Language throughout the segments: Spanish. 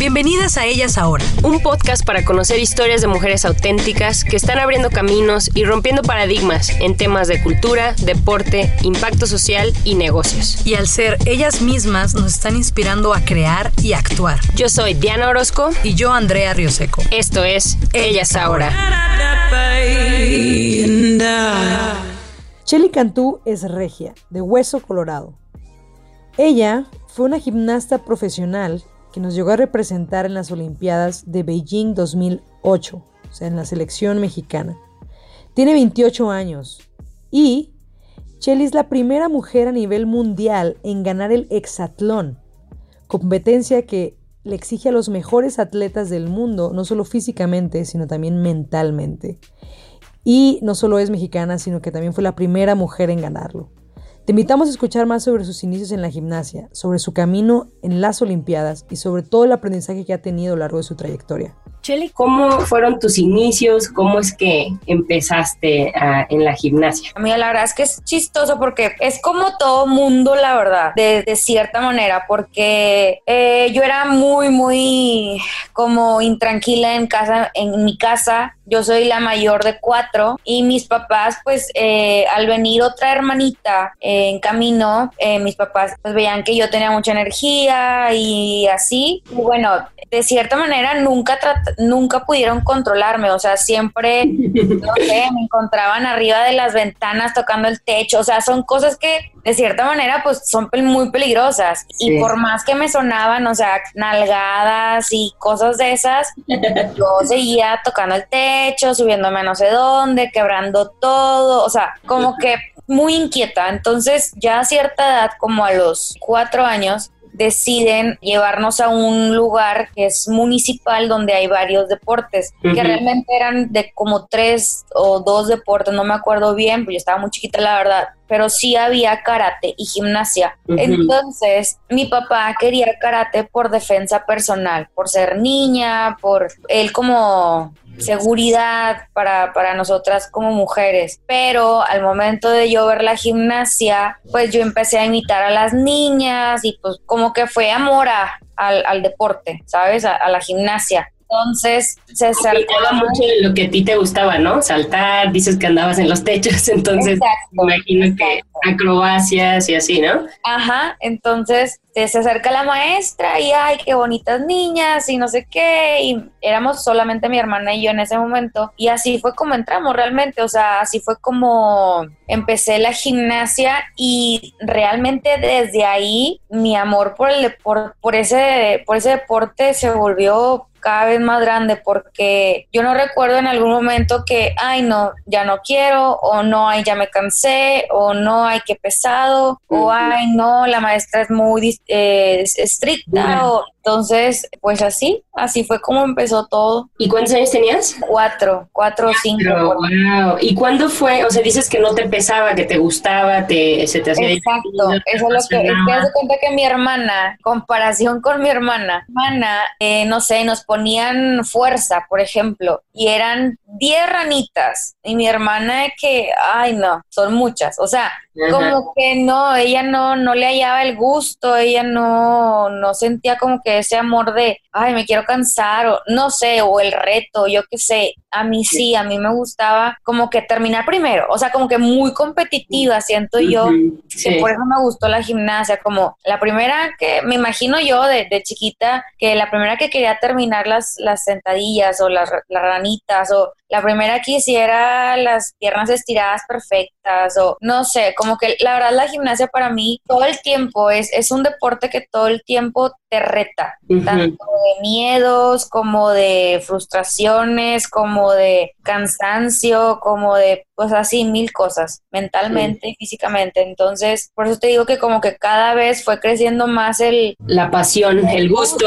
Bienvenidas a Ellas Ahora. Un podcast para conocer historias de mujeres auténticas que están abriendo caminos y rompiendo paradigmas en temas de cultura, deporte, impacto social y negocios. Y al ser ellas mismas nos están inspirando a crear y actuar. Yo soy Diana Orozco Y yo, Andrea Rioseco. Esto es Ellas Ahora. Shelly Cantú es regia, de hueso colorado. Ella fue una gimnasta profesional que nos llegó a representar en las Olimpiadas de Beijing 2008, o sea, en la selección mexicana. Tiene 28 años y Shelly es la primera mujer a nivel mundial en ganar el hexatlón, competencia que le exige a los mejores atletas del mundo, no solo físicamente, sino también mentalmente. Y no solo es mexicana, sino que también fue la primera mujer en ganarlo. Te invitamos a escuchar más sobre sus inicios en la gimnasia, sobre su camino en las Olimpiadas y sobre todo el aprendizaje que ha tenido a lo largo de su trayectoria. Shelly, ¿cómo fueron tus inicios? ¿Cómo es que empezaste ah, en la gimnasia? A mí la verdad es que es chistoso porque es como todo mundo, la verdad, de, de cierta manera, porque eh, yo era muy, muy como intranquila en casa, en mi casa. Yo soy la mayor de cuatro y mis papás, pues, eh, al venir otra hermanita eh, en camino, eh, mis papás pues veían que yo tenía mucha energía y así. Y bueno, de cierta manera nunca nunca pudieron controlarme, o sea, siempre, no sé, me encontraban arriba de las ventanas tocando el techo, o sea, son cosas que de cierta manera pues son muy peligrosas Sí. y por más que me sonaban, o sea, nalgadas y cosas de esas, yo seguía tocando el techo, subiéndome a no sé dónde, quebrando todo, o sea, como que muy inquieta. Entonces, ya a cierta edad, como a los cuatro años, deciden llevarnos a un lugar que es municipal donde hay varios deportes, que realmente eran de como tres o dos deportes, no me acuerdo bien, pues yo estaba muy chiquita la verdad, pero sí había karate y gimnasia. Entonces, mi papá quería karate por defensa personal, por ser niña, por él como seguridad para, para nosotras como mujeres. Pero al momento de yo ver la gimnasia, pues yo empecé a imitar a las niñas y pues como que fue amor a- al, al deporte, ¿sabes? A, a la gimnasia. Entonces se acercó Hablaba mucho de lo que a ti te gustaba, ¿no? Saltar, dices que andabas en los techos, entonces Exacto, me imagino que acrobacias y así, ¿no? Ajá, entonces eh, se acerca la maestra y ay, qué bonitas niñas y no sé qué, y éramos solamente mi hermana y yo en ese momento, y así fue como entramos realmente, o sea, así fue como empecé la gimnasia y realmente desde ahí mi amor por el depor- por ese, por ese deporte se volvió cada vez más grande porque yo no recuerdo en algún momento que, ay, no, ya no quiero, o no, ay, ya me cansé, o no, ay, qué pesado, o ay, no, la maestra es muy eh, es- estricta, o entonces, pues así, así fue como empezó todo. ¿Y cuántos años tenías? Cuatro, cuatro o cinco. Wow. ¿Y cuándo fue? O sea, dices que no te pesaba, que te gustaba, te, se te hacía Exacto, eso es lo que es que cuenta que mi hermana, comparación con mi hermana, hermana, eh, no sé, nos ponían fuerza, por ejemplo, y eran 10 ranitas, y mi hermana que, ay no, son muchas, o sea, Ajá. como que no, ella no, no le hallaba el gusto, ella no, no sentía como que ese amor de, ay, me quiero cansar, o no sé, o el reto, yo qué sé, a mí sí, a mí me gustaba como que terminar primero, o sea, como que muy competitiva, siento yo, Ujú, que sí. por eso me gustó la gimnasia, como la primera que me imagino yo de, de chiquita, que la primera que quería terminar las, las sentadillas o las, las ranitas o la primera que hiciera las piernas estiradas perfectas o no sé, como que la verdad la gimnasia para mí todo el tiempo es, es un deporte que todo el tiempo te reta, tanto de miedos como de frustraciones, como de cansancio, como de pues así mil cosas, mentalmente y físicamente. Entonces, por eso te digo que como que cada vez fue creciendo más el... La pasión, el, gusto.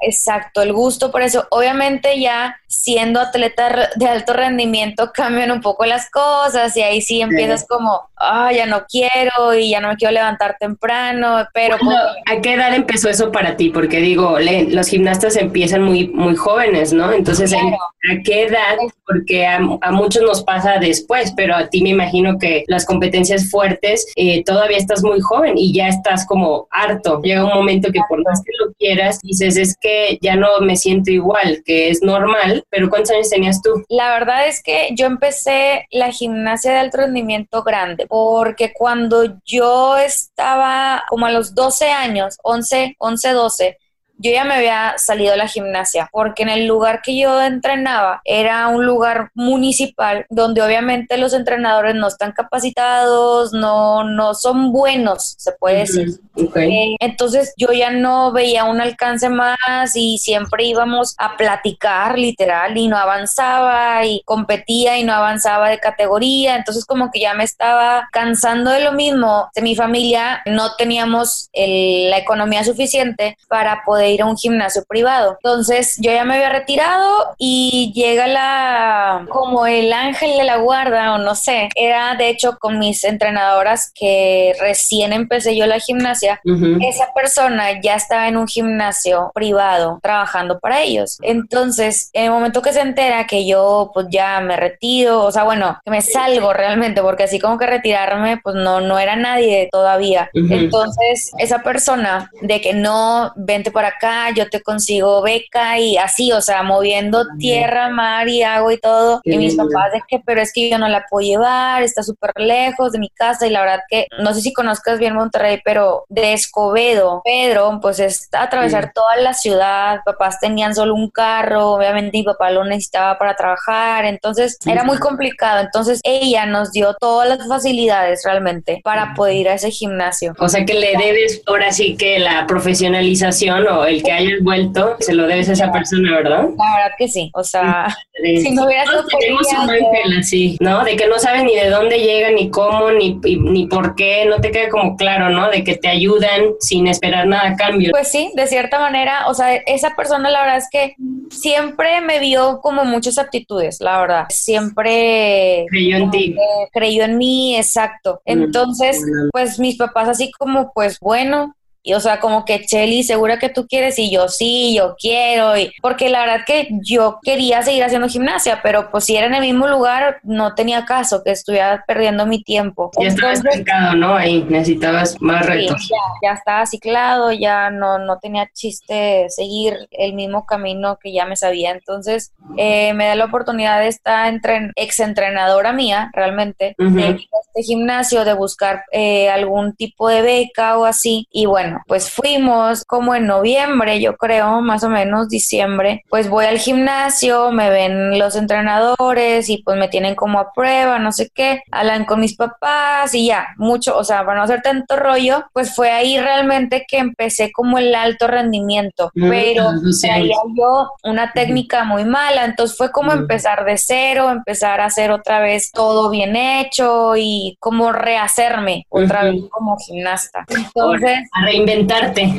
Exacto, el gusto por eso. Obviamente ya siendo atleta de alto rendimiento cambian un poco las cosas y ahí sí empiezas como, ah, ya no quiero y ya no me quiero levantar temprano, pero... ¿A qué edad empezó eso para ti? Porque digo, los gimnastas empiezan muy, muy jóvenes, ¿no? Entonces, ¿a qué edad? Porque a, a muchos nos pasa después pero a ti me imagino que las competencias fuertes eh, todavía estás muy joven y ya estás como harto. Llega un momento que por más que lo quieras, dices, es que ya no me siento igual, que es normal, pero ¿cuántos años tenías tú? La verdad es que yo empecé la gimnasia de alto rendimiento grande, porque cuando yo estaba como a los 12 años, 11, 11, 12, 2012 yo ya me había salido de la gimnasia porque en el lugar que yo entrenaba era un lugar municipal donde obviamente los entrenadores no están capacitados, no, no son buenos, se puede decir. Eh, entonces yo ya no veía un alcance más y siempre íbamos a platicar literal y no avanzaba y competía y no avanzaba de categoría, entonces como que ya me estaba cansando de lo mismo. De mi familia no teníamos la economía suficiente para poder ir a un gimnasio privado. Entonces yo ya me había retirado y llega la como el ángel de la guarda o no sé. Era de hecho con mis entrenadoras que recién empecé yo la gimnasia. Esa persona ya estaba en un gimnasio privado trabajando para ellos. Entonces en el momento que se entera que yo pues ya me retiro, o sea bueno, que me salgo realmente porque así como que retirarme pues no, no era nadie todavía. Entonces esa persona de que no vente para acá, yo te consigo beca y así, o sea, moviendo tierra, mar y agua y todo. y mis papás de que, pero es que yo no la puedo llevar, está súper lejos de mi casa y la verdad que no sé si conozcas bien Monterrey, pero de Escobedo, Pedro, pues es atravesar toda la ciudad, papás tenían solo un carro, obviamente mi papá lo necesitaba para trabajar, entonces era muy complicado, entonces ella nos dio todas las facilidades realmente para poder ir a ese gimnasio. O sea que le debes ahora sí que la profesionalización o el que hayas vuelto, se lo debes a esa persona, ¿verdad? La verdad que sí. O sea, si no hubiera sido tenemos un ángel así, ¿no? De que no sabes ni de dónde llega, ni cómo, ni, ni por qué, no te queda como claro, ¿no? De que te ayudan sin esperar nada a cambio. Pues sí, de cierta manera, o sea, esa persona la verdad es que siempre me vio como muchas aptitudes, la verdad. Siempre creyó en ti. Creyó en mí, exacto. Entonces, pues mis papás así como, pues bueno, y o sea, como que Chelly, ¿segura que tú quieres? Y yo sí, yo quiero. Y, porque la verdad que yo quería seguir haciendo gimnasia, pero pues si era en el mismo lugar, no tenía caso que estuviera perdiendo mi tiempo. Ya estabas estancado, ¿no? Ahí necesitabas más retos. ya, estaba ciclado, ya no, no tenía chiste seguir el mismo camino que ya me sabía. Entonces, eh, me da la oportunidad de esta ex entrenadora mía, realmente, de este gimnasio, de buscar eh, algún tipo de beca o así. Y bueno, pues fuimos como en noviembre, yo creo, más o menos diciembre, pues voy al gimnasio, me ven los entrenadores y pues me tienen como a prueba, no sé qué, hablan con mis papás y ya, mucho, o sea, para no hacer tanto rollo, pues fue ahí realmente que empecé como el alto rendimiento, mm, pero traía yo una técnica muy mala, entonces fue como empezar de cero, empezar a hacer otra vez todo bien hecho y como rehacerme otra vez como gimnasta. Entonces, inventarte.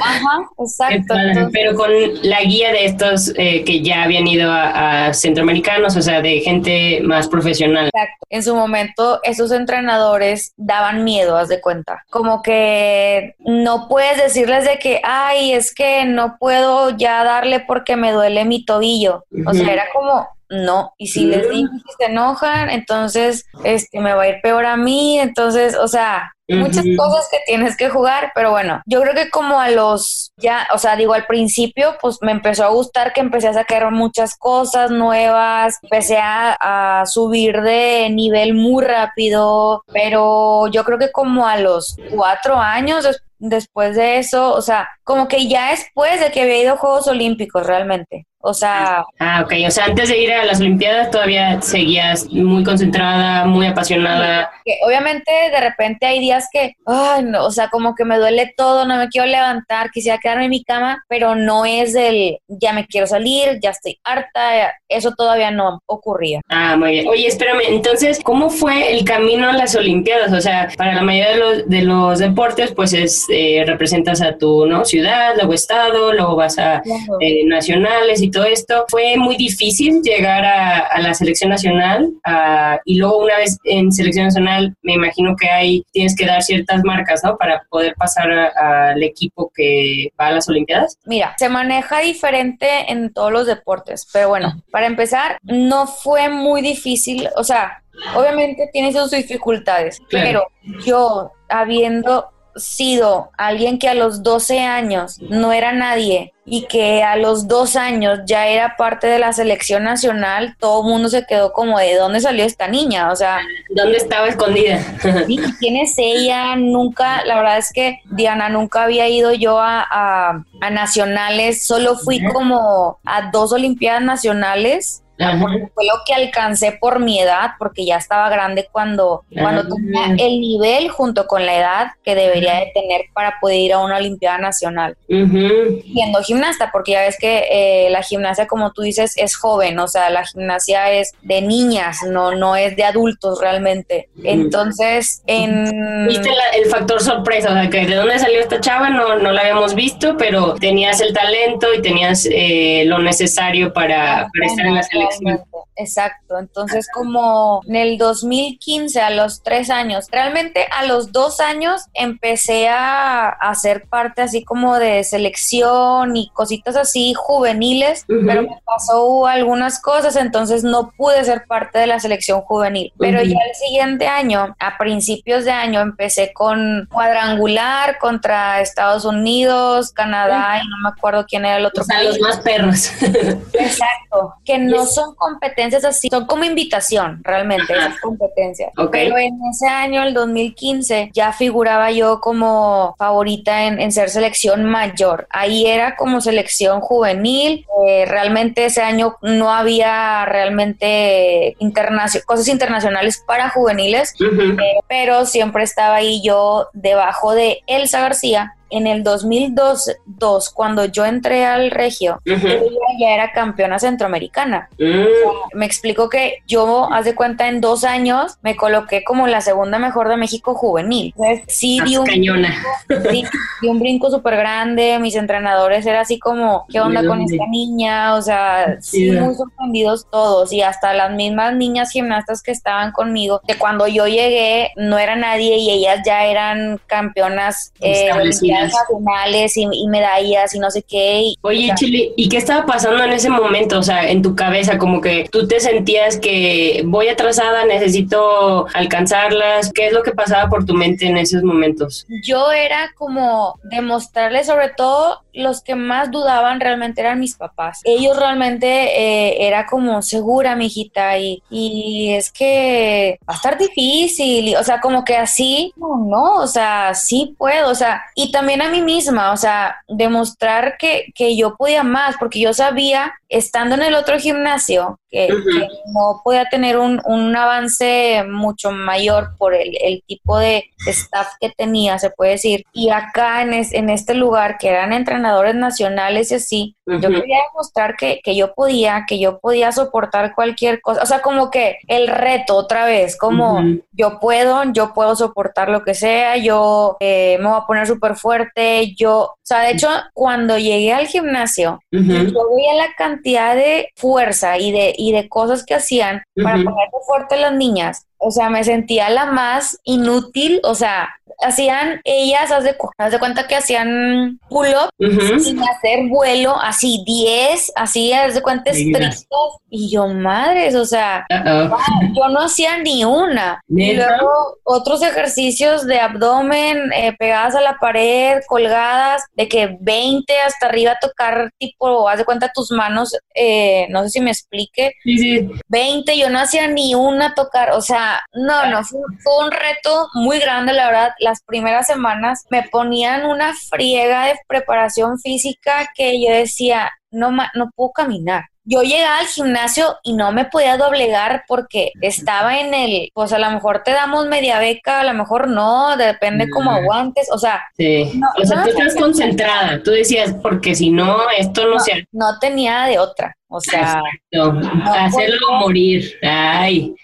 Ajá, exacto. Pero con la guía de estos eh, que ya habían ido a, centroamericanos, o sea, de gente más profesional. Exacto. En su momento, esos entrenadores daban miedo, haz de cuenta. Como que no puedes decirles de que, ay, es que no puedo ya darle porque me duele mi tobillo. O sea, era como, no. Y si les digo que se enojan, entonces este me va a ir peor a mí. Entonces, o sea, muchas cosas que tienes que jugar, pero bueno, yo creo que como a los ya, o sea, digo al principio, pues me empezó a gustar que empecé a sacar muchas cosas nuevas, empecé a, a subir de nivel muy rápido, pero yo creo que como a los cuatro años después de eso, o sea, como que ya después de que había ido a Juegos Olímpicos realmente. O sea... Ah, ok. O sea, antes de ir a las Olimpiadas todavía seguías muy concentrada, muy apasionada. obviamente de repente hay días que, ay, no, o sea, como que me duele todo, no me quiero levantar, quisiera quedarme en mi cama, pero no es del, ya me quiero salir, ya estoy harta, eso todavía no ocurría. Ah, muy bien. Oye, espérame, entonces, ¿cómo fue el camino a las Olimpiadas? O sea, para la mayoría de los, de los deportes, pues es, eh, representas a tu ¿no? ciudad, luego estado, luego vas a eh, nacionales y todo esto. Fue muy difícil llegar a, la selección nacional y luego una vez en selección nacional, me imagino que hay, tienes que dar ciertas marcas, ¿no? Para poder pasar al equipo que va a las Olimpiadas. Mira, se maneja diferente en todos los deportes, pero bueno, para empezar, no fue muy difícil, o sea, obviamente tiene sus dificultades, pero yo habiendo sido alguien que a los 12 años no era nadie y que a los dos años ya era parte de la selección nacional, todo el mundo se quedó como de dónde salió esta niña, o sea, ¿dónde estaba escondida? ¿Quién es ella? Nunca, la verdad es que Diana nunca había ido yo a, a, a nacionales, solo fui como a dos Olimpiadas nacionales fue lo que alcancé por mi edad, porque ya estaba grande cuando, cuando tenía el nivel junto con la edad que debería de tener para poder ir a una Olimpiada Nacional. Siendo gimnasta, porque ya ves que eh, la gimnasia, como tú dices, es joven, o sea, la gimnasia es de niñas, no, no es de adultos realmente. Entonces, en... Viste el factor sorpresa, o sea, que de dónde salió esta chava no, no la habíamos visto, pero tenías el talento y tenías eh, lo necesario para, para estar en la selección Totalmente. Exacto. Entonces, como en el 2015, a los tres años, realmente a los dos años empecé a hacer parte así como de selección y cositas así juveniles, pero me pasó algunas cosas, entonces no pude ser parte de la selección juvenil. Pero ya el siguiente año, a principios de año, empecé con cuadrangular contra Estados Unidos, Canadá y no me acuerdo quién era el otro. O sea, los más perros. Exacto. Que no son competencias así, son como invitación, realmente, esas competencias. Pero en ese año, el 2015, ya figuraba yo como favorita en, ser selección mayor. Ahí era como selección juvenil. Eh, realmente ese año no había realmente cosas internacionales para juveniles, eh, pero siempre estaba ahí yo debajo de Elsa García, en el 2002, cuando yo entré al Regio, ella ya era campeona centroamericana. Mm. me explicó que yo, haz de cuenta, en dos años me coloqué como la segunda mejor de México juvenil. sí, di un, un brinco súper grande. Mis entrenadores eran así como, ¿qué onda con esta niña? O sea, sí, muy sorprendidos todos y hasta las mismas niñas gimnastas que estaban conmigo, que cuando yo llegué no era nadie y ellas ya eran campeonas eh, nacionales y, medallas y no sé qué. Oye, Chile, ¿y qué estaba pasando en ese momento? O sea, en tu cabeza, como que tú te sentías que voy atrasada, necesito alcanzarlas. ¿Qué es lo que pasaba por tu mente en esos momentos? Yo era como demostrarle sobre todo los que más dudaban realmente eran mis papás. Ellos realmente eh, era como segura, mi hijita, y, y es que va a estar difícil, o sea, como que así, no, no, o sea, sí puedo, o sea, y también a mí misma, o sea, demostrar que, que yo podía más, porque yo sabía, estando en el otro gimnasio, que, no podía tener un, un, avance mucho mayor por el, el, tipo de staff que tenía, se puede decir, y acá en, en este lugar que eran entrenadores, entrenadores nacionales y así, yo quería demostrar que, que, yo podía, que yo podía soportar cualquier cosa, o sea, como que el reto otra vez, como yo puedo, yo puedo soportar lo que sea, yo eh, me voy a poner súper fuerte, yo, o sea, de hecho, cuando llegué al gimnasio, yo veía la cantidad de fuerza y de, y de cosas que hacían para ponerse fuerte las niñas, o sea, me sentía la más inútil, o sea, hacían ellas, haz de, haz de cuenta que hacían pull-up sin hacer vuelo, así 10, así, haz de cuenta estrictos, y yo, madres, o sea, yo no hacía ni una. Y luego otros ejercicios de abdomen eh, pegadas a la pared, colgadas, de que 20 hasta arriba tocar, tipo, haz de cuenta tus manos, eh, no sé si me explique, sí, sí. 20, yo no hacía ni una tocar, o sea, no, no, fue, un reto muy grande, la verdad. Las primeras semanas me ponían una friega de preparación física que yo decía, no, no puedo caminar yo llegaba al gimnasio y no me podía doblegar porque estaba en el, pues a lo mejor te damos media beca, a lo mejor no, depende cómo aguantes, o sea. Sí, o sea, tú estás concentrada, tú decías, porque si no, esto no, se... No tenía de otra. O sea, hacerlo morir. Ay,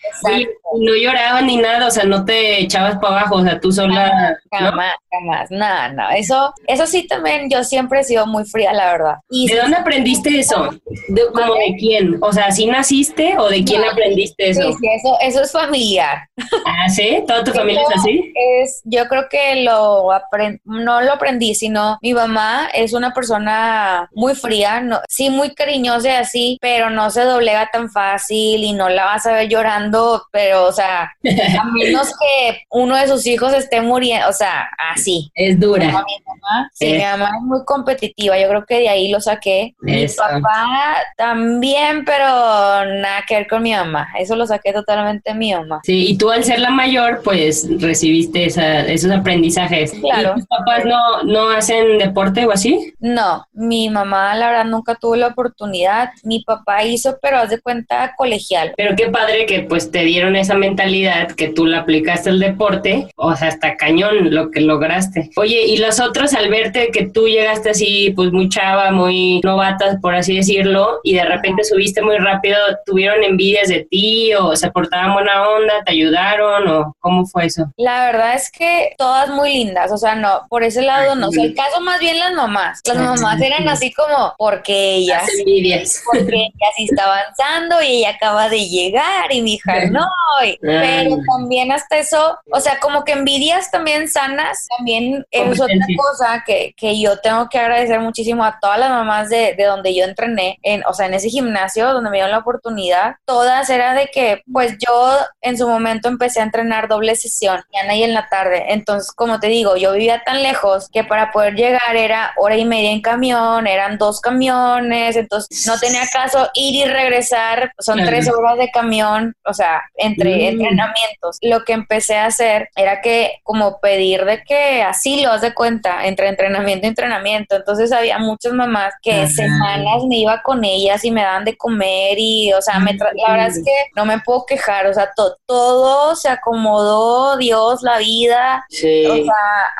no llorabas ni nada, o sea, no te echabas para abajo, o sea, tú sola. Jamás, jamás, nada, no. Eso, eso sí también, yo siempre he sido muy fría, la verdad. ¿De dónde aprendiste eso? ¿De, ¿Como de quién? O sea, ¿sí naciste o de quién aprendiste eso? Sí, sí, eso, eso es familiar. ¿Ah, sí? ¿Toda tu familia es así? Es, yo creo que lo aprendí, no lo aprendí, sino mi mamá es una persona muy fría, no, sí, muy cariñosa y así pero no se doblega tan fácil y no la vas a ver llorando, pero, o sea, a menos que uno de sus hijos esté muriendo, o sea, así. Es dura. mi mamá, sí, mi mamá es muy competitiva, yo creo que de ahí lo saqué. Mi papá también, pero nada que ver con mi mamá, eso lo saqué totalmente de mi mamá. Sí, y tú al ser la mayor, pues recibiste esos aprendizajes. Claro. ¿Y tus papás no, no hacen deporte o así? No, mi mamá la verdad nunca tuvo la oportunidad mi papá hizo, pero haz de cuenta colegial. Pero qué padre que pues te dieron esa mentalidad, que tú la aplicaste al deporte, o sea, hasta cañón lo que lograste. Oye, y los otros al verte que tú llegaste así, pues muy chava, muy novata, por así decirlo, y de repente subiste muy rápido, ¿tuvieron envidias de ti o se portaban buena onda, te ayudaron o cómo fue eso? La verdad es que todas muy lindas, o sea, no, por ese lado no, o sea, el caso más bien las mamás. Las mamás eran así como porque ellas. Las envidias porque ella sí está avanzando y ella acaba de llegar y mi hija no. pero también hasta eso, o sea, como que envidias también sanas, también es otra cosa que, que, yo tengo que agradecer muchísimo a todas las mamás de, de, donde yo entrené, en, o sea, en ese gimnasio donde me dieron la oportunidad, todas era de que, pues yo en su momento empecé a entrenar doble sesión, mañana y en la tarde. Entonces, como te digo, yo vivía tan lejos que para poder llegar era hora y media en camión, eran dos camiones, entonces no tenía caso ir y regresar, son tres horas de camión, o sea, entre mm. entrenamientos. Lo que empecé a hacer era que como pedir de que así lo has de cuenta, entre entrenamiento y entrenamiento. Entonces había muchas mamás que semanas me iba con ellas y me daban de comer y, o sea, me la verdad es que no me puedo quejar, o sea, todo se acomodó, Dios, la vida, o sea,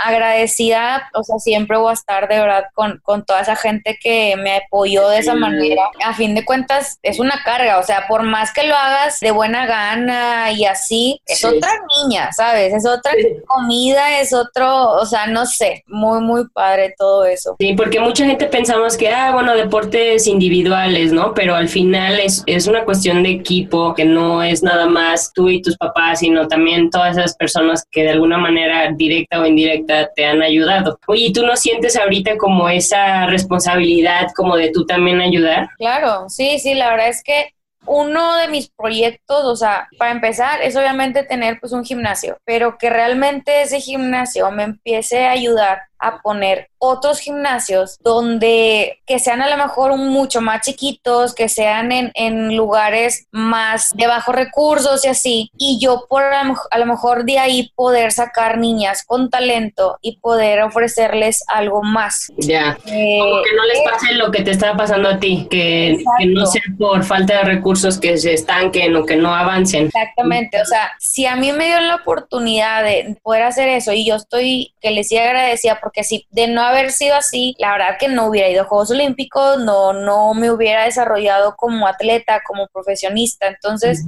agradecida, o sea, siempre voy a estar de verdad con, con toda esa gente que me apoyó de esa manera. A fin de cuentas es una carga, o sea, por más que lo hagas de buena gana y así, es otra niña, ¿sabes? Es otra comida, es otro, o sea, no sé, muy, muy padre todo eso. Sí, porque mucha gente pensamos que, ah, bueno, deportes individuales, ¿no? Pero al final es, es una cuestión de equipo, que no es nada más tú y tus papás, sino también todas esas personas que de alguna manera directa o indirecta te han ayudado. Oye, ¿tú no sientes ahorita como esa responsabilidad como de tú también ayudar? Claro, sí, sí, la verdad es que uno de mis proyectos, o sea, para empezar, es obviamente tener pues un gimnasio, pero que realmente ese gimnasio me empiece a ayudar a poner otros gimnasios donde que sean a lo mejor mucho más chiquitos, que sean en, en lugares más de bajos recursos y así, y yo por a lo, mejor de ahí poder sacar niñas con talento y poder ofrecerles algo más. Ya, eh, Como que no les pase lo que te está pasando a ti, que, que, no sea por falta de recursos que se estanquen o que no avancen. Exactamente, o sea, si a mí me dio la oportunidad de poder hacer eso y yo estoy, que les sí agradecida porque si de no haber sido así, la verdad que no hubiera ido a Juegos Olímpicos, no, no me hubiera desarrollado como atleta, como profesionista. Entonces,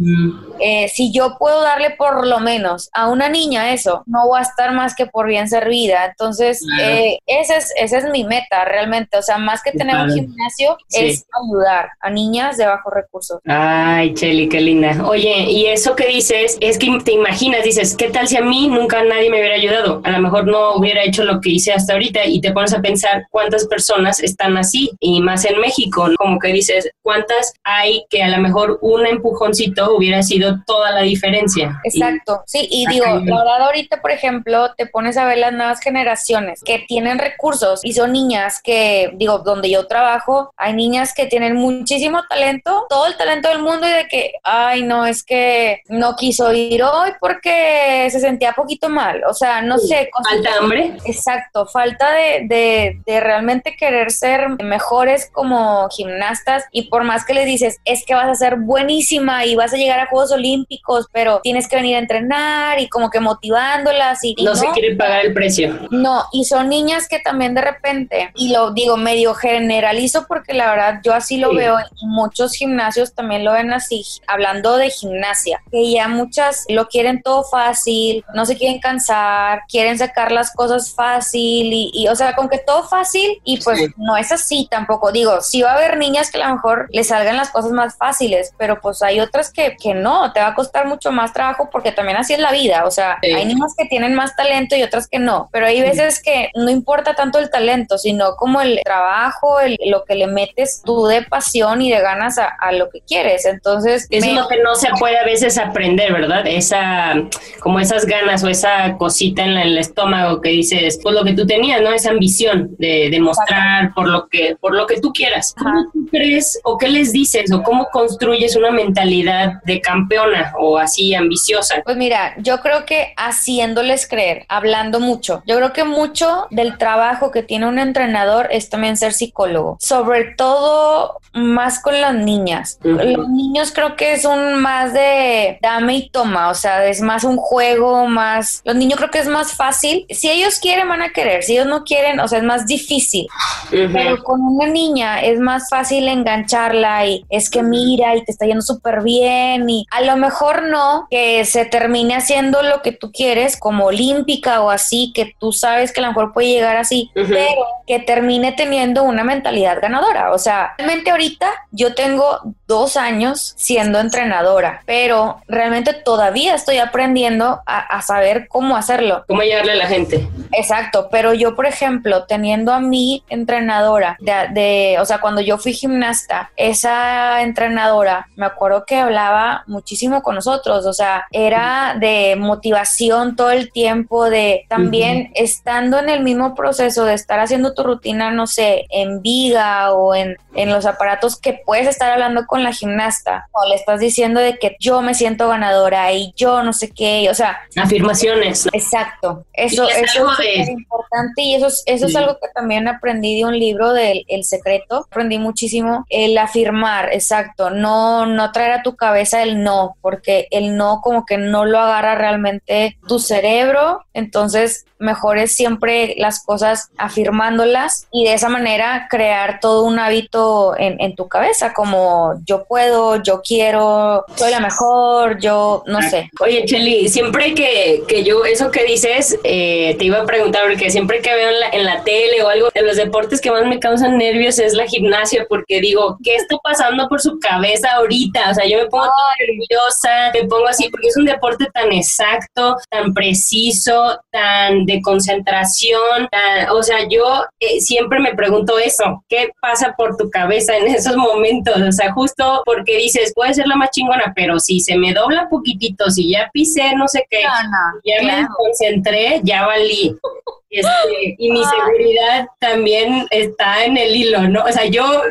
eh, si yo puedo darle por lo menos a una niña eso, no voy a estar más que por bien servida. Entonces, eh, esa, es, esa es mi meta realmente. O sea, más que tener un gimnasio, es ayudar a niñas de bajos recursos. Ay, Cheli, qué linda. Oye, y eso que dices, es que te imaginas, dices, ¿qué tal si a mí nunca nadie me hubiera ayudado? A lo mejor no hubiera hecho lo que hice hasta ahorita y te pones a pensar cuántas personas están así y más en México, como que dices, cuántas hay que a lo mejor un empujoncito hubiera sido toda la diferencia. Exacto, sí, y digo, la verdad ahorita, por ejemplo, te pones a ver las nuevas generaciones que tienen recursos y son niñas que, digo, donde yo trabajo, hay niñas que tienen muchísimo talento, todo el talento del mundo y de que, ay, no, es que no quiso ir hoy porque se sentía poquito mal, o sea, no sé. Falta hambre. Exacto falta de, de, de realmente querer ser mejores como gimnastas y por más que les dices, es que vas a ser buenísima y vas a llegar a Juegos Olímpicos, pero tienes que venir a entrenar y como que motivándolas y... no, se quiere pagar el precio. No, y son niñas que también de repente, y lo digo medio generalizo porque la verdad yo así lo veo y muchos gimnasios también lo ven así, hablando de gimnasia, que ya muchas lo quieren todo fácil, no se quieren cansar, quieren sacar las cosas fácil y, o sea, con que todo fácil y pues no es así tampoco. Digo, sí va a haber niñas que a lo mejor les salgan las cosas más fáciles, pero pues hay otras que, que no, te va a costar mucho más trabajo porque también así es la vida. O sea, hay niñas que tienen más talento y otras que no, pero hay veces que no importa tanto el talento, sino como el trabajo, el, lo que le metes tú de pasión y de ganas a, a lo que quieres. Entonces, es lo que no se puede a veces aprender, ¿verdad? Esa, como esas ganas o esa cosita en, el estómago que dices, pues lo que tú tenías, ¿no? Esa ambición de demostrar por lo que, por lo que tú quieras. ¿Cómo tú crees o qué les dices o cómo construyes una mentalidad de campeona o así ambiciosa? Pues mira, yo creo que haciéndoles creer, hablando mucho. Yo creo que mucho del trabajo que tiene un entrenador es también ser psicólogo. Sobre todo más con las niñas. Los niños creo que es un más de dame y toma, o sea, es más un juego, más... Los niños creo que es más fácil. Si ellos quieren, van a querer. Si ellos no quieren, o sea, es más difícil. Pero con una niña es más fácil engancharla y es que mira y te está yendo súper bien y a lo mejor no que se termine haciendo lo que tú quieres como olímpica o así, que tú sabes que a lo mejor puede llegar así, pero que termine teniendo una mentalidad ganadora. O sea, realmente ahorita yo tengo dos años siendo entrenadora, pero realmente todavía estoy aprendiendo a, saber cómo hacerlo. Cómo llegarle a la gente. Exacto, pero yo, por ejemplo, teniendo a mi entrenadora, de, o sea, cuando yo fui gimnasta, esa entrenadora, me acuerdo que hablaba muchísimo con nosotros, o sea, era de motivación todo el tiempo, de también estando en el mismo proceso de estar haciendo tu rutina, no sé, en viga o en, en los aparatos que puedes estar hablando con la gimnasta, o le estás diciendo de que yo me siento ganadora y yo no sé qué, o sea... Afirmaciones. Exacto, eso, es, importante y eso, es, eso es algo que también aprendí de un libro del El Secreto, aprendí muchísimo el afirmar, exacto, no, no traer a tu cabeza el no, porque el no como que no lo agarra realmente tu cerebro, entonces mejor es siempre las cosas afirmándolas y de esa manera crear todo un hábito en, en tu cabeza, como yo puedo, yo quiero, soy la mejor, yo no sé. Oye, Cheli, siempre que, que yo, eso que dices, eh, te iba a preguntar, porque siempre que veo en la, en la tele o algo, de los deportes que más me causan nervios es la gimnasia, porque digo, ¿qué está pasando por su cabeza ahorita? O sea, yo me pongo nerviosa, me pongo así, porque es un deporte tan exacto, tan preciso, tan de concentración, o sea, yo eh, siempre me pregunto eso, ¿qué pasa por tu cabeza en esos momentos? O sea, justo porque dices, puede ser la más chingona, pero si se me dobla poquitito, si ya pisé, no sé qué, ya me concentré, ya valí. Este, y mi seguridad también está en el hilo, ¿no? O sea, yo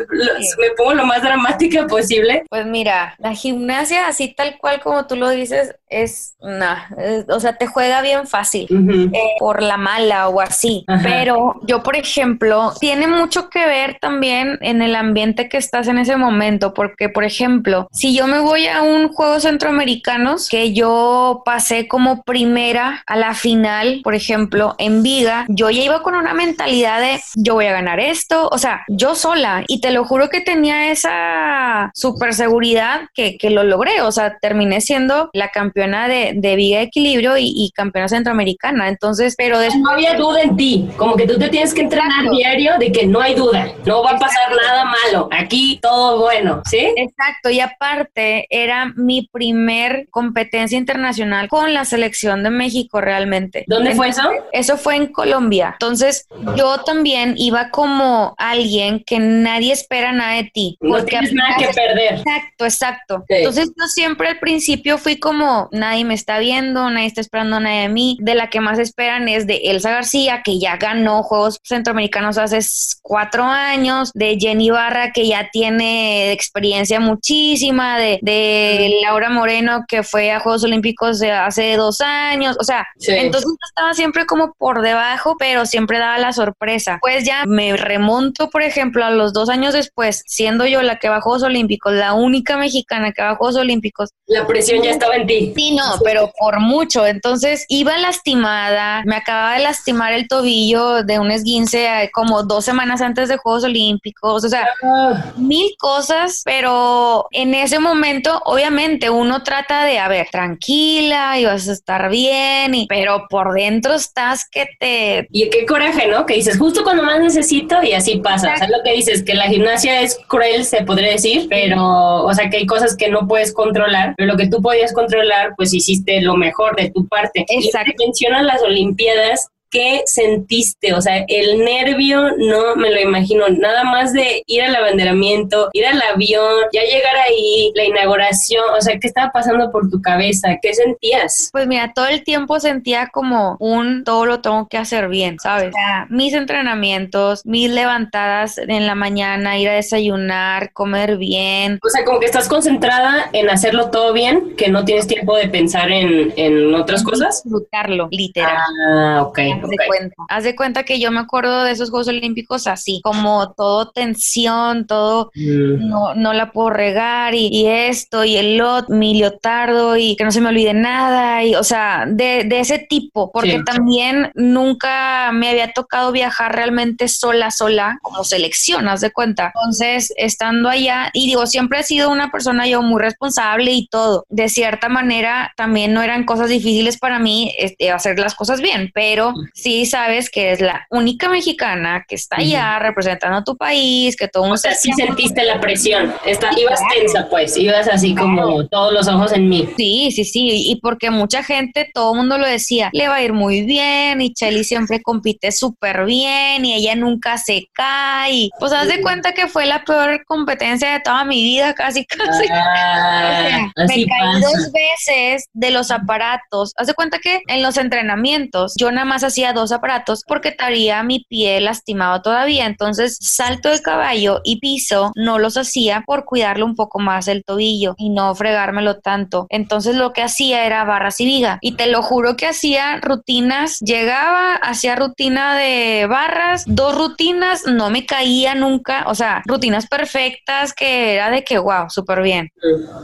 me pongo lo más dramática posible. Pues mira, la gimnasia, así tal cual como tú lo dices, es, nada, o sea, te juega bien fácil eh, por la mala o así. Pero yo, por ejemplo, tiene mucho que ver también en el ambiente que estás en ese momento, porque, por ejemplo, si yo me voy a un juego centroamericanos que yo pasé como primera a la final, por ejemplo, en Viga, yo ya iba con una mentalidad de yo voy a ganar esto, o sea, yo sola, y te lo juro que tenía esa super seguridad que, que lo logré, o sea, terminé siendo la campeona de, de Viga Equilibrio y, campeona centroamericana, entonces, pero No había duda en ti, como que tú te tienes que entrenar diario de que no hay duda, no va a pasar nada malo, aquí todo bueno, ¿sí? Exacto, y aparte era mi primer competencia internacional con la selección de México realmente. ¿Dónde fue eso? Eso fue en Colombia. Entonces, yo también iba como alguien que nadie espera nada de ti. No tienes nada que perder. Exacto, exacto. Entonces, yo siempre al principio fui como, nadie me está viendo, nadie está esperando nada de mí. De la que más esperan es de Elsa García, que ya ganó Juegos Centroamericanos hace cuatro años, de Jenny Barra, que ya tiene experiencia muchísima, de, de Laura Moreno, que fue a Juegos Olímpicos de hace dos años. O sea, entonces estaba siempre como por debajo trabajo, pero siempre daba la sorpresa. Pues ya me remonto, por ejemplo, a los dos años después, siendo yo la que va a Juegos Olímpicos, la única mexicana que va a Juegos Olímpicos. La presión ya estaba en ti. Sí, no, pero por mucho. Entonces iba lastimada, me acababa de lastimar el tobillo de un esguince eh, como dos semanas antes de Juegos Olímpicos, o sea, Ah, mil cosas, pero en ese momento, obviamente, uno trata de, a ver, tranquila y vas a estar bien, y, pero por dentro estás que te... y qué coraje, ¿no? Que dices, justo cuando más necesito y así pasa. O sea, lo que dices, que la gimnasia es cruel, se podría decir, pero, o sea, que hay cosas que no puedes controlar, pero lo que tú podías controlar, pues hiciste lo mejor de tu parte. Exacto. Y mencionan las Olimpiadas. ¿Qué sentiste? O sea, el nervio no me lo imagino. Nada más de ir al abanderamiento, ir al avión, ya llegar ahí, la inauguración. O sea, ¿qué estaba pasando por tu cabeza? ¿Qué sentías? Pues mira, todo el tiempo sentía como un todo lo tengo que hacer bien, ¿sabes? O sea, mis entrenamientos, mis levantadas en la mañana, ir a desayunar, comer bien, O sea, como que estás concentrada en hacerlo todo bien, que no tienes tiempo de pensar en, en otras cosas. disfrutarlo, literal. Ah, ok. Haz de cuenta. Haz de cuenta que yo me acuerdo de esos Juegos Olímpicos así, como todo tensión, todo Mm, no, no la puedo regar y, y esto y el lot, mi leotardo y que no se me olvide nada y o sea, de, de ese tipo, porque Sí. también nunca me había tocado viajar realmente sola, sola, como selección, haz de cuenta. Entonces, estando allá, y digo, siempre he sido una persona yo muy responsable y todo. De cierta manera, también no eran cosas difíciles para mí este, hacer las cosas bien, pero sí sabes que es la única mexicana que está allá representando a tu país, que todo mundo O sea, sí sentiste la presión. Está, ibas tensa, pues. Ibas así como todos los ojos en mí. Sí, sí, sí, y porque mucha gente, todo el mundo lo decía, le va a ir muy bien y Shelly siempre compite súper bien y ella nunca se cae. Y, pues haz de cuenta que fue la peor competencia de toda mi vida, casi, casi. Ah, O sea, así me caí pasa. dos veces de los aparatos. Haz de cuenta que en los entrenamientos yo nada más hacía dos aparatos porque estaría mi pie lastimado todavía. Entonces, salto de caballo y piso no los hacía por cuidarlo un poco más el tobillo y no fregármelo tanto. Entonces, lo que hacía era barras y viga. Y te lo juro que hacía rutinas. Llegaba, hacía rutina de barras, dos rutinas, no me caía nunca. O sea, rutinas perfectas que era de que, wow, súper bien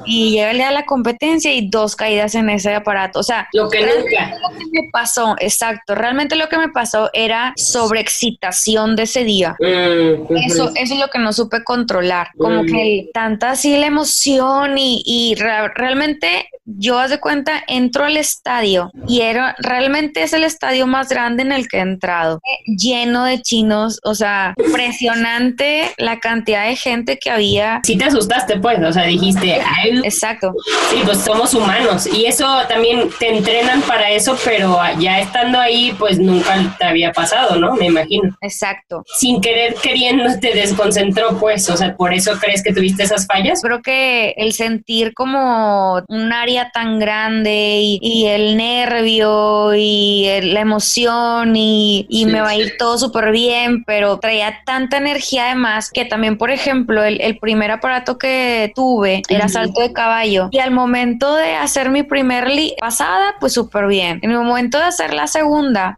y llegué a la competencia y dos caídas en ese aparato. O sea, Lo que nunca. lo que me pasó, exacto, realmente lo que me pasó era sobreexcitación de ese día. Mm. Eso, eso es lo que no supe controlar, como Mm. que tanta así la emoción y, y ra- realmente yo haz de cuenta entro al estadio y era realmente es el estadio más grande en el que he entrado, lleno de chinos, o sea, impresionante la cantidad de gente que había. Sí te asustaste, pues. O sea, dijiste, ay, Exacto. Sí, pues somos humanos y eso también te entrenan para eso, pero ya estando ahí, pues nunca te había pasado, ¿no? Me imagino. Exacto. Sin querer queriendo te desconcentró, pues, o sea, por eso crees que tuviste esas fallas. Creo que el sentir como un área tan grande y, y el nervio y el- la emoción y, y Sí, me va a ir todo súper bien, pero traía tanta energía además que también, por ejemplo, el, el primer aparato que tuve era salto de caballo y al momento de hacer mi primer li- pasada, pues súper bien. En el momento de hacer la segunda,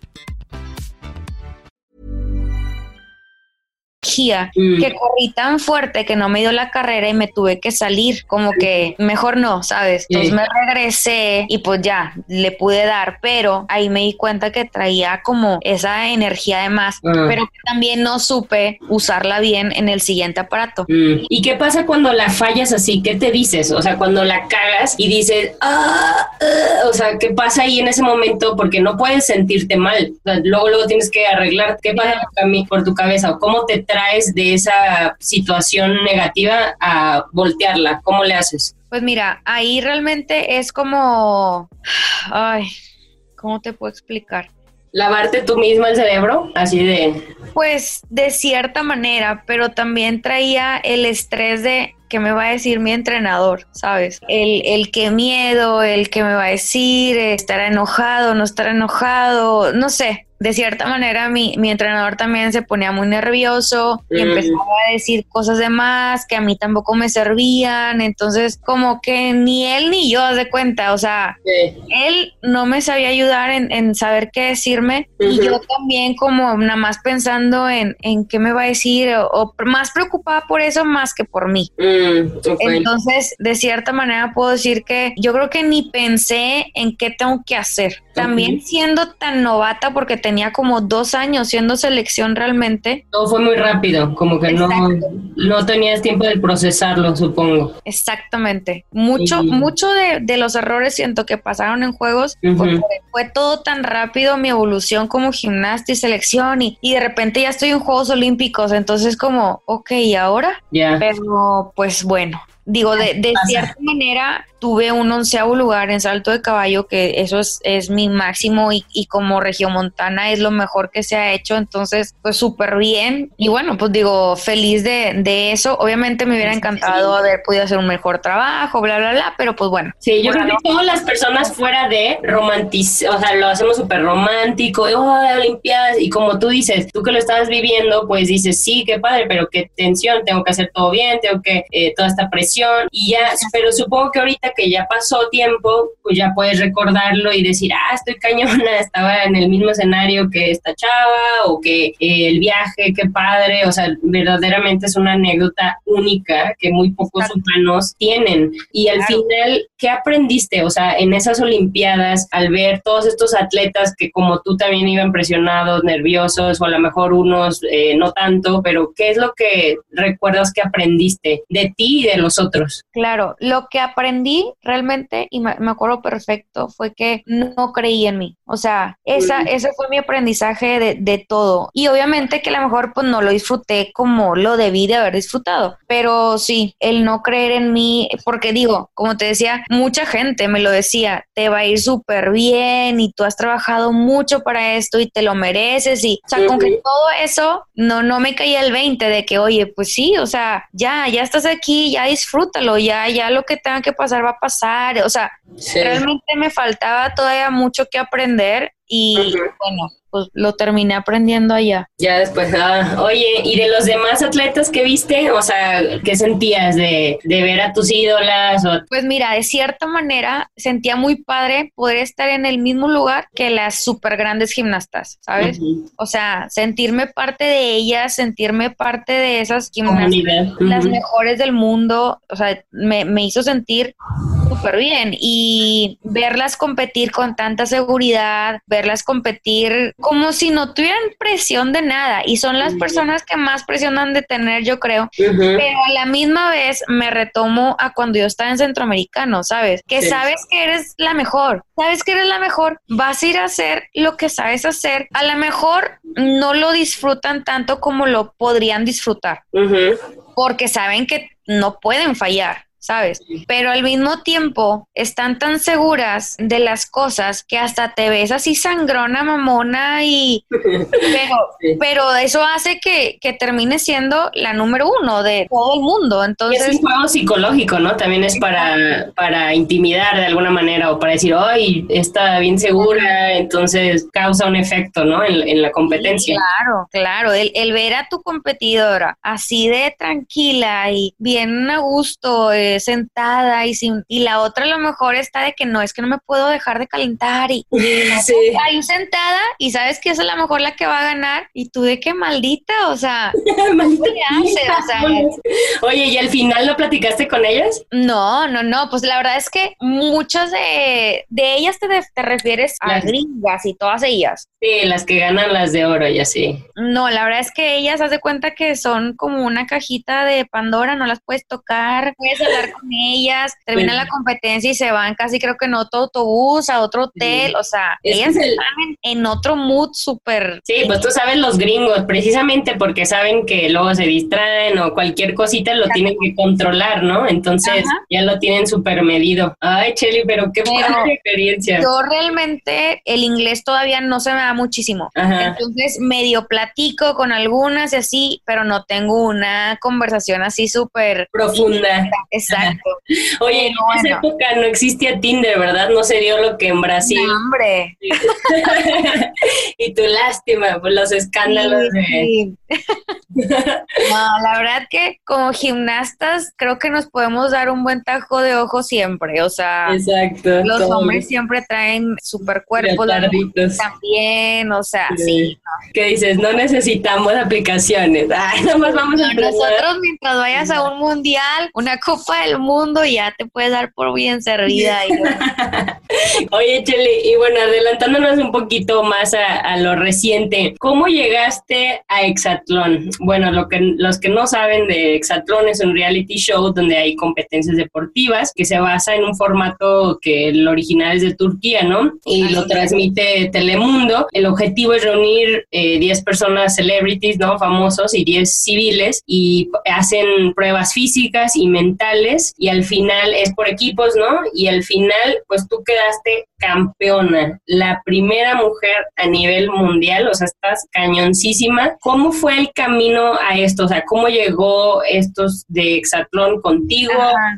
Mm. que corrí tan fuerte que no me dio la carrera y me tuve que salir, como que mejor no, ¿sabes? Entonces me regresé y pues ya, le pude dar, pero ahí me di cuenta que traía como esa energía de más, Ah. pero que también no supe usarla bien en el siguiente aparato. Mm. ¿Y qué pasa cuando la fallas así? ¿Qué te dices? O sea, cuando la cagas y dices, ah, ah", o sea, ¿qué pasa ahí en ese momento? Porque no puedes sentirte mal. O sea, luego, luego tienes que arreglar. ¿Qué pasa por tu cabeza? ¿O ¿Cómo te traes de esa situación negativa a voltearla? ¿Cómo le haces? Pues mira, ahí realmente es como, ay, ¿cómo te puedo explicar? lavarte tú misma el cerebro, así de... Pues de cierta manera, pero también traía el estrés de qué me va a decir mi entrenador, ¿sabes? El, el qué miedo, el que me va a decir, estará enojado, no estará enojado, no sé, de cierta manera mi, mi, entrenador también se ponía muy nervioso y mm. empezaba a decir cosas de más que a mí tampoco me servían. Entonces, como que ni él ni yo, de cuenta, o sea, él no me sabía ayudar en, en saber qué decirme y yo también como nada más pensando en, en qué me va a decir o, más preocupada por eso más que por mí. Mm, Entonces, de cierta manera puedo decir que yo creo que ni pensé en qué tengo que hacer. También siendo tan novata porque te tenía como dos años siendo selección realmente. Todo fue muy rápido, como que no, no tenías tiempo de procesarlo, supongo. Exactamente. Mucho, mucho de, los errores siento que pasaron en juegos fue todo tan rápido mi evolución como gimnasta y selección y, y de repente ya estoy en Juegos Olímpicos, entonces como, ok, ¿y ahora? Ya. Pero pues bueno, Digo, de, de cierta manera tuve un onceavo lugar en salto de caballo, que eso es, es mi máximo y, y, como regiomontana es lo mejor que se ha hecho, entonces pues súper bien. Y bueno, pues digo, feliz de, de, eso. Obviamente me hubiera encantado haber podido hacer un mejor trabajo, bla, bla, bla, pero pues bueno. Sí, yo creo que todas las personas fuera de romantizar, o sea, lo hacemos súper romántico, oh, Olimpiadas, y como tú dices, tú que lo estabas viviendo, pues dices, sí, qué padre, pero qué tensión, tengo que hacer todo bien, tengo que, eh, toda esta presión y ya, pero supongo que ahorita que ya pasó tiempo, pues ya puedes recordarlo y decir, ah, estoy cañona, estaba en el mismo escenario que esta chava o que eh, el viaje, qué padre, o sea, verdaderamente es una anécdota única que muy pocos humanos tienen. Y al final, ¿qué aprendiste? O sea, en esas Olimpiadas, al ver todos estos atletas que como tú también iban presionados, nerviosos, o a lo mejor unos eh, no tanto, pero ¿qué es lo que recuerdas que aprendiste de ti y de los otros. Claro, lo que aprendí realmente, y me, acuerdo perfecto, fue que no creí en mí. O sea, esa, ese fue mi aprendizaje de, de, todo. Y obviamente que a lo mejor pues no lo disfruté como lo debí de haber disfrutado. Pero sí, el no creer en mí, porque digo, como te decía, mucha gente me lo decía, te va a ir súper bien y tú has trabajado mucho para esto y te lo mereces. Y, o sea, con que todo eso, no, no me caía el 20 de que, oye, pues sí, o sea, ya, ya estás aquí, ya disfrútalo, ya, ya lo que tenga que pasar va a pasar. O sea, realmente me faltaba todavía mucho que aprender y bueno, pues lo terminé aprendiendo allá. Ya después, ah, oye, ¿y de los demás atletas que viste? O sea, ¿qué sentías de, de ver a tus ídolas? Pues mira, de cierta manera sentía muy padre poder estar en el mismo lugar que las súper grandes gimnastas, ¿sabes? O sea, sentirme parte de ellas, sentirme parte de esas gimnastas, las mejores del mundo, o sea, me, me hizo sentir súper bien y verlas competir con tanta seguridad, verlas competir como si no tuvieran presión de nada y son las personas que más presionan de tener, yo creo, pero a la misma vez me retomo a cuando yo estaba en Centroamericano, ¿sabes? Que sabes que eres la mejor, sabes que eres la mejor, vas a ir a hacer lo que sabes hacer, a lo mejor no lo disfrutan tanto como lo podrían disfrutar, porque saben que no pueden fallar. ¿Sabes? Pero al mismo tiempo están tan seguras de las cosas que hasta te ves así sangrona, mamona y... Pero, pero eso hace que, que termine siendo la número uno de todo el mundo. Entonces... es un juego psicológico, ¿no? También es para, para intimidar de alguna manera o para decir, ay, está bien segura, entonces causa un efecto, ¿no? En, la competencia. claro, claro. El, el, ver a tu competidora así de tranquila y bien a gusto, eh, sentada y sin y la otra a lo mejor está de que no es que no me puedo dejar de calentar y, ahí sentada y sabes que es a lo mejor la que va a ganar y tú de que maldita, o sea, maldita Oye, ¿y al final no platicaste con ellas? No, no, no, pues la verdad es que muchas de, de ellas te, te refieres a gringas y todas ellas. Sí, las que ganan las de oro y así. No, la verdad es que ellas, haz de cuenta que son como una cajita de Pandora, no las puedes tocar, puedes hablar con ellas, termina la competencia y se van casi creo que en otro autobús, a otro hotel, o sea, ellas están en, otro mood súper... Sí, pues tú sabes los gringos, precisamente porque saben que luego se distraen o cualquier cosita lo tienen que controlar, ¿no? Entonces ya lo tienen súper medido. Ay, Cheli, pero qué buena experiencia. Yo realmente el inglés todavía no se me muchísimo. Entonces medio platico con algunas y así, pero no tengo una conversación así súper profunda. Exacto. Oye, en esa época no existía Tinder, ¿verdad? No se dio lo que en Brasil. No, hombre. y tu lástima por los escándalos de... no, la verdad que como gimnastas creo que nos podemos dar un buen tajo de ojo siempre, o sea, Exacto, los hombres siempre traen super cuerpos, también, o sea, sí. ¿Qué dices? No necesitamos aplicaciones. Ay, nomás vamos a Nosotros mientras vayas a un mundial, una copa del mundo, ya te puedes dar por bien servida. Oye, Chele, y bueno, adelantándonos un poquito más a, lo reciente, ¿cómo llegaste a Exatlón? Bueno, lo que, los que no saben de Exatlón es un reality show donde hay competencias deportivas que se basa en un formato que el original es de Turquía, ¿no? Y lo transmite Telemundo. El objetivo es reunir 10 eh, personas celebrities, ¿no? Famosos y 10 civiles y hacen pruebas físicas y mentales y al final es por equipos, ¿no? Y al final, pues tú quedaste campeona, la primera mujer a nivel mundial, o sea, estás cañoncísima. ¿Cómo fue el camino a esto? O sea, ¿cómo llegó estos de Exatlón contigo?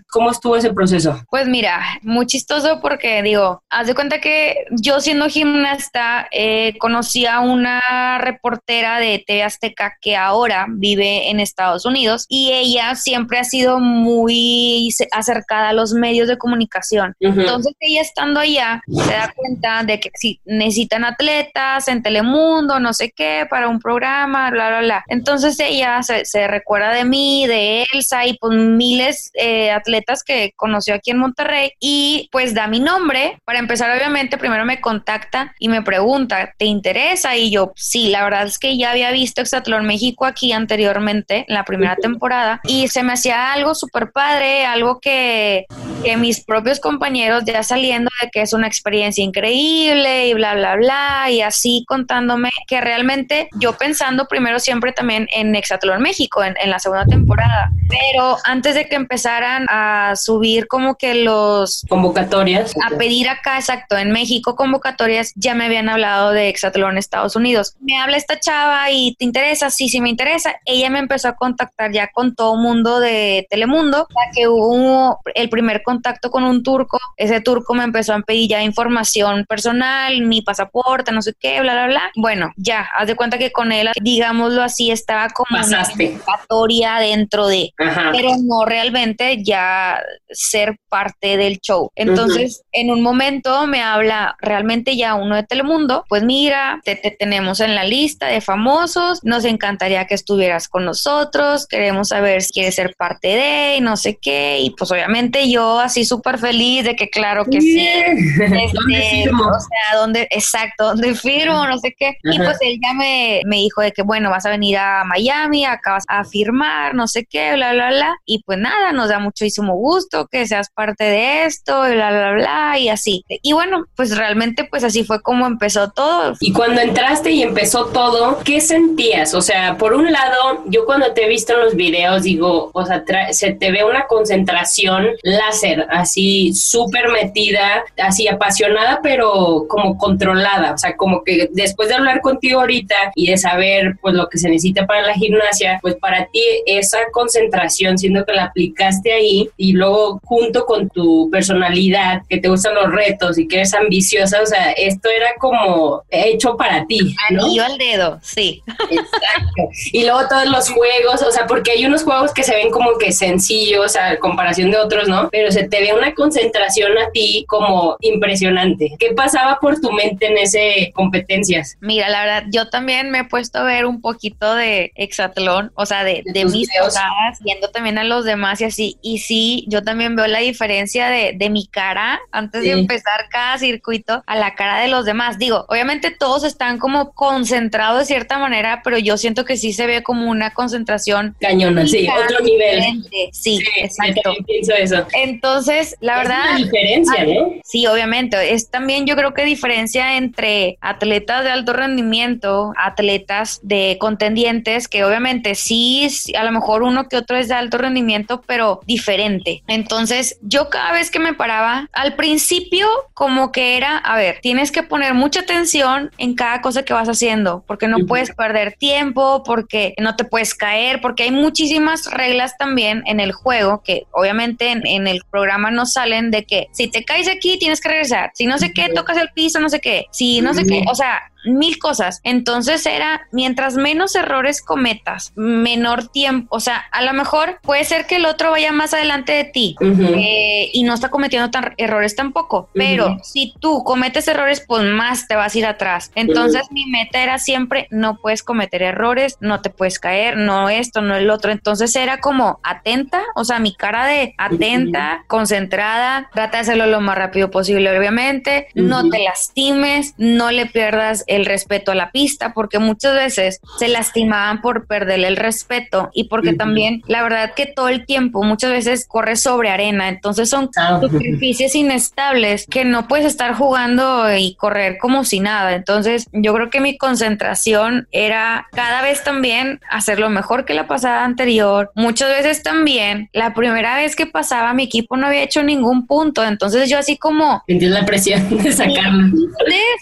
¿Cómo estuvo ese proceso? Pues mira, muy chistoso porque digo, haz de cuenta que yo siendo gimnasta eh, conocí a una reportera de TV Azteca que ahora vive en Estados Unidos y ella siempre ha sido muy acercada a los medios de comunicación. Entonces ella estando allá se da cuenta de que si necesitan atletas en Telemundo, no sé qué, para un programa, bla, bla, bla. Entonces ella se, recuerda de mí, de Elsa y pues miles de eh, atletas que conoció aquí en Monterrey y pues da mi nombre. Para empezar, obviamente, primero me contacta y me pregunta, ¿te interesa? Y yo, sí, la verdad es que ya había visto Exatlón México aquí anteriormente, en la primera temporada, y se me hacía algo súper padre, algo que, que mis propios compañeros ya saliendo de que es una experiencia increíble y bla, bla, bla, y así contándome que realmente yo pensando primero siempre también en Exatlón México, en, en la segunda temporada, pero antes de que empezaran a subir como que los... Convocatorias. A pedir acá, exacto, en México convocatorias, ya me habían hablado de Exatlón Estados Unidos. Me habla esta chava y te interesa, sí, sí me interesa. Ella me empezó a contactar ya con todo mundo de Telemundo, ya que hubo el primer contacto con un turco, ese turco me empezó a pedir ya información personal, mi pasaporte, no sé qué, bla, bla, bla. Bueno, ya, haz de cuenta que con él, digámoslo así, estaba como Pasaste. una convocatoria dentro de, pero no realmente ya ser parte del show. Entonces, en un momento me habla realmente ya uno de Telemundo, pues mira, te, tenemos en la lista de famosos, nos encantaría que estuvieras con nosotros, queremos saber si quieres ser parte de, y no sé qué, y pues obviamente yo así súper feliz de que claro que sí, este, o sea, ¿dónde, exacto, dónde firmo, no sé qué, y pues él ya me, me dijo de que bueno, vas a venir a Miami, acá vas a firmar, no sé qué, bla, bla, bla, y pues nada, nos da muchísimo gusto que seas parte de esto, bla, bla, bla, y así. Y bueno, pues realmente pues así fue como empezó todo. Y cuando entraste y empezó todo, ¿qué sentías? O sea, por un lado, yo cuando te he visto en los videos digo, o sea, se te ve una concentración láser, así súper metida, así apasionada, pero como controlada. O sea, como que después de hablar contigo ahorita y de saber pues lo que se necesita para la gimnasia, pues para ti esa concentración, siendo que la aplicaste ahí y luego junto con tu personalidad, que te gustan los retos y que eres ambiciosa, o sea, esto era como hecho para ti. ¿no? al dedo, sí. Exacto. Y luego todos los juegos, o sea, porque hay unos juegos que se ven como que sencillos a comparación de otros, ¿no? Pero se te ve una concentración a ti como impresionante. ¿Qué pasaba por tu mente en ese competencias? Mira, la verdad, yo también me he puesto a ver un poquito de Exatlón comparación, o sea, de, de mis cosas, viendo también a los demás y así. Y sí, yo también veo la diferencia de, de mi cara antes de empezar cada circuito a la cara de los demás. Digo, obviamente todos están como concentrados de cierta manera, pero yo siento que sí se ve como una concentración. Cañona, sí, otro nivel. Sí, exacto. pienso eso. Entonces, la verdad. Es diferencia, ¿no? Sí, obviamente. Es también, yo creo que diferencia entre atletas de alto rendimiento, atletas de contendientes, que obviamente sí, a lo mejor uno que otro es de alto rendimiento, pero diferente. Entonces, yo cada vez que me paraba, al principio, como que era, a ver, tienes que poner mucha atención en cada cosa que vas haciendo, porque no puedes perder tiempo, porque no te puedes caer, porque hay muchísimas reglas también en el juego que obviamente en, en el programa no salen de que si te caes aquí tienes que regresar, si no sé qué, tocas el piso, no sé qué, si no sé qué, o sea, mil cosas. Entonces era, mientras menos errores cometas, menor tiempo, o sea, a lo mejor puede ser que el otro vaya más adelante de ti eh, y no está cometiendo tan, errores tampoco, pero si tú cometes errores, pues más te vas a ir atrás. Entonces mi meta era siempre, no puedes cometer errores, no te puedes caer, no esto, no el otro. Entonces era como atenta, o sea, mi cara de atenta, concentrada, trata de hacerlo lo más rápido posible, obviamente, no te lastimes, no le pierdas el respeto a la pista, porque muchas veces se lastimaban por perder el respeto y porque también la verdad que todo el tiempo muchas veces corres sobre arena, entonces son ah. superficies inestables que no puedes estar jugando y correr como si nada. Entonces yo creo que mi concentración era cada vez también hacerlo mejor que la pasada anterior. Muchas veces también la primera vez que pasaba mi equipo no había hecho ningún punto, entonces yo así como... Entiendo la presión de sacarlo.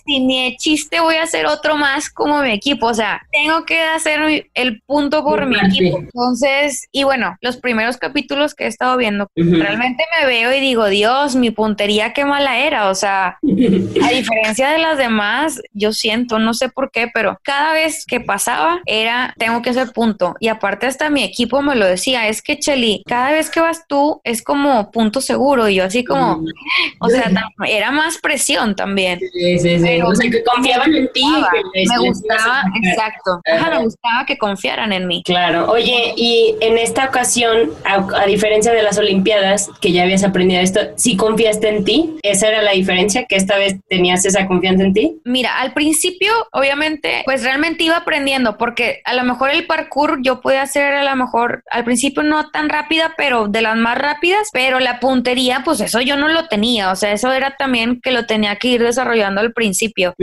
Si ni chiste voy a hacer otro más como mi equipo, o sea, tengo que hacer el punto por mi equipo. Entonces, y bueno, los primeros capítulos que he estado viendo, realmente me veo y digo, Dios, mi puntería qué mala era, o sea, a diferencia de las demás, yo siento, no sé por qué, pero cada vez que pasaba era, tengo que hacer punto. Y aparte hasta mi equipo me lo decía, es que Cheli, cada vez que vas tú es como punto seguro y yo así como, o sea, era más presión también. Sí, sí, sí. o sea, que confiaban en me gustaba, exacto. me gustaba que confiaran en mí. Claro. Oye, y en esta ocasión, a, diferencia de las Olimpiadas, que ya habías aprendido esto, ¿sí confiaste en ti? ¿Esa era la diferencia? ¿Que esta vez tenías esa confianza en ti? Mira, al principio, obviamente, pues realmente iba aprendiendo, porque a lo mejor el parkour yo podía hacer a lo mejor al principio no tan rápida, pero de las más rápidas, pero la puntería, pues eso yo no lo tenía. O sea, eso era también que lo tenía que ir desarrollando al principio.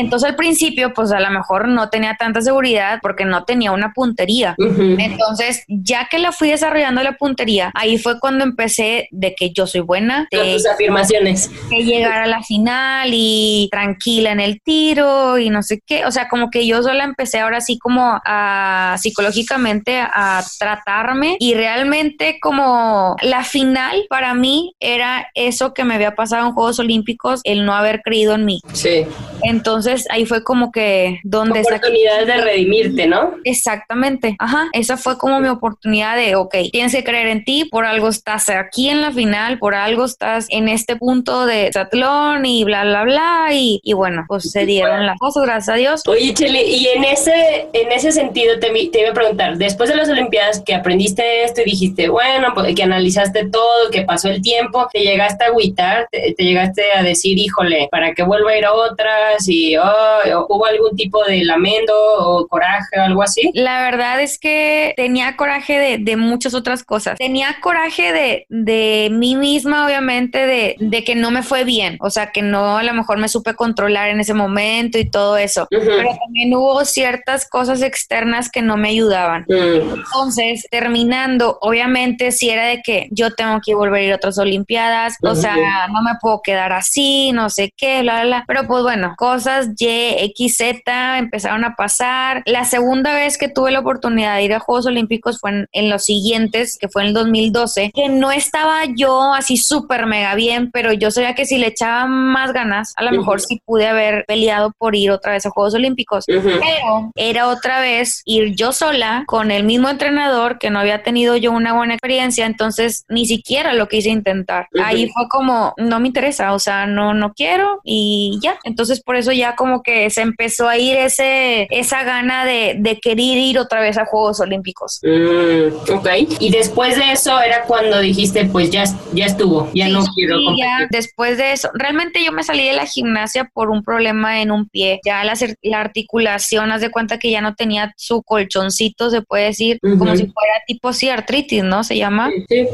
Entonces al principio, pues a lo mejor no tenía tanta seguridad porque no tenía una puntería. Entonces, ya que la fui desarrollando la puntería, ahí fue cuando empecé de que yo soy buena. De, tus afirmaciones. De llegar a la final y tranquila en el tiro y no sé qué. O sea, como que yo sola empecé ahora sí como a psicológicamente a tratarme y realmente como la final para mí era eso que me había pasado en Juegos Olímpicos, el no haber creído en mí. Sí. Entonces ahí fue como que donde... Oportunidad de redimirte, ¿no? Exactamente, ajá, esa fue como mi oportunidad de, ok, tienes que creer en ti, por algo estás aquí en la final, por algo estás en este punto de satlón y bla, bla, bla, y, y bueno, pues se dieron las cosas, gracias a Dios. Oye, Chile, y en ese, en ese sentido te, te iba a preguntar, después de las Olimpiadas que aprendiste esto y dijiste, bueno, pues, que analizaste todo, que pasó el tiempo, te llegaste a agüitar, te, llegaste a decir, híjole, para que vuelva a ir a otras y, oh, ¿Hubo algún tipo de lamento o coraje o algo así? La verdad es que tenía coraje de, de muchas otras cosas. Tenía coraje de, de mí misma, obviamente, de, de, que no me fue bien. O sea, que no a lo mejor me supe controlar en ese momento y todo eso. Pero también hubo ciertas cosas externas que no me ayudaban. Mm. Entonces, terminando, obviamente, si era de que yo tengo que volver a ir a otras Olimpiadas, o sea, no me puedo quedar así, no sé qué, bla, bla, bla. Pero pues bueno, cosas Y, XZ empezaron a pasar. La segunda vez que tuve la oportunidad de ir a Juegos Olímpicos fue en, los siguientes, que fue en el 2012, que no estaba yo así súper mega bien, pero yo sabía que si le echaba más ganas, a lo mejor sí pude haber peleado por ir otra vez a Juegos Olímpicos. Pero era otra vez ir yo sola con el mismo entrenador que no había tenido yo una buena experiencia, entonces ni siquiera lo quise intentar. Ahí fue como, no me interesa, o sea, no, no quiero y ya. Entonces por eso ya ya como que se empezó a ir ese, esa gana de, de querer ir otra vez a Juegos Olímpicos. Mm, ok. Y después de eso era cuando dijiste, pues ya, ya estuvo, ya no quiero sí, ya después de eso, realmente yo me salí de la gimnasia por un problema en un pie. Ya la, la articulación, haz de cuenta que ya no tenía su colchoncito, se puede decir, como si fuera tipo sí, artritis, ¿no? Se llama. Sí.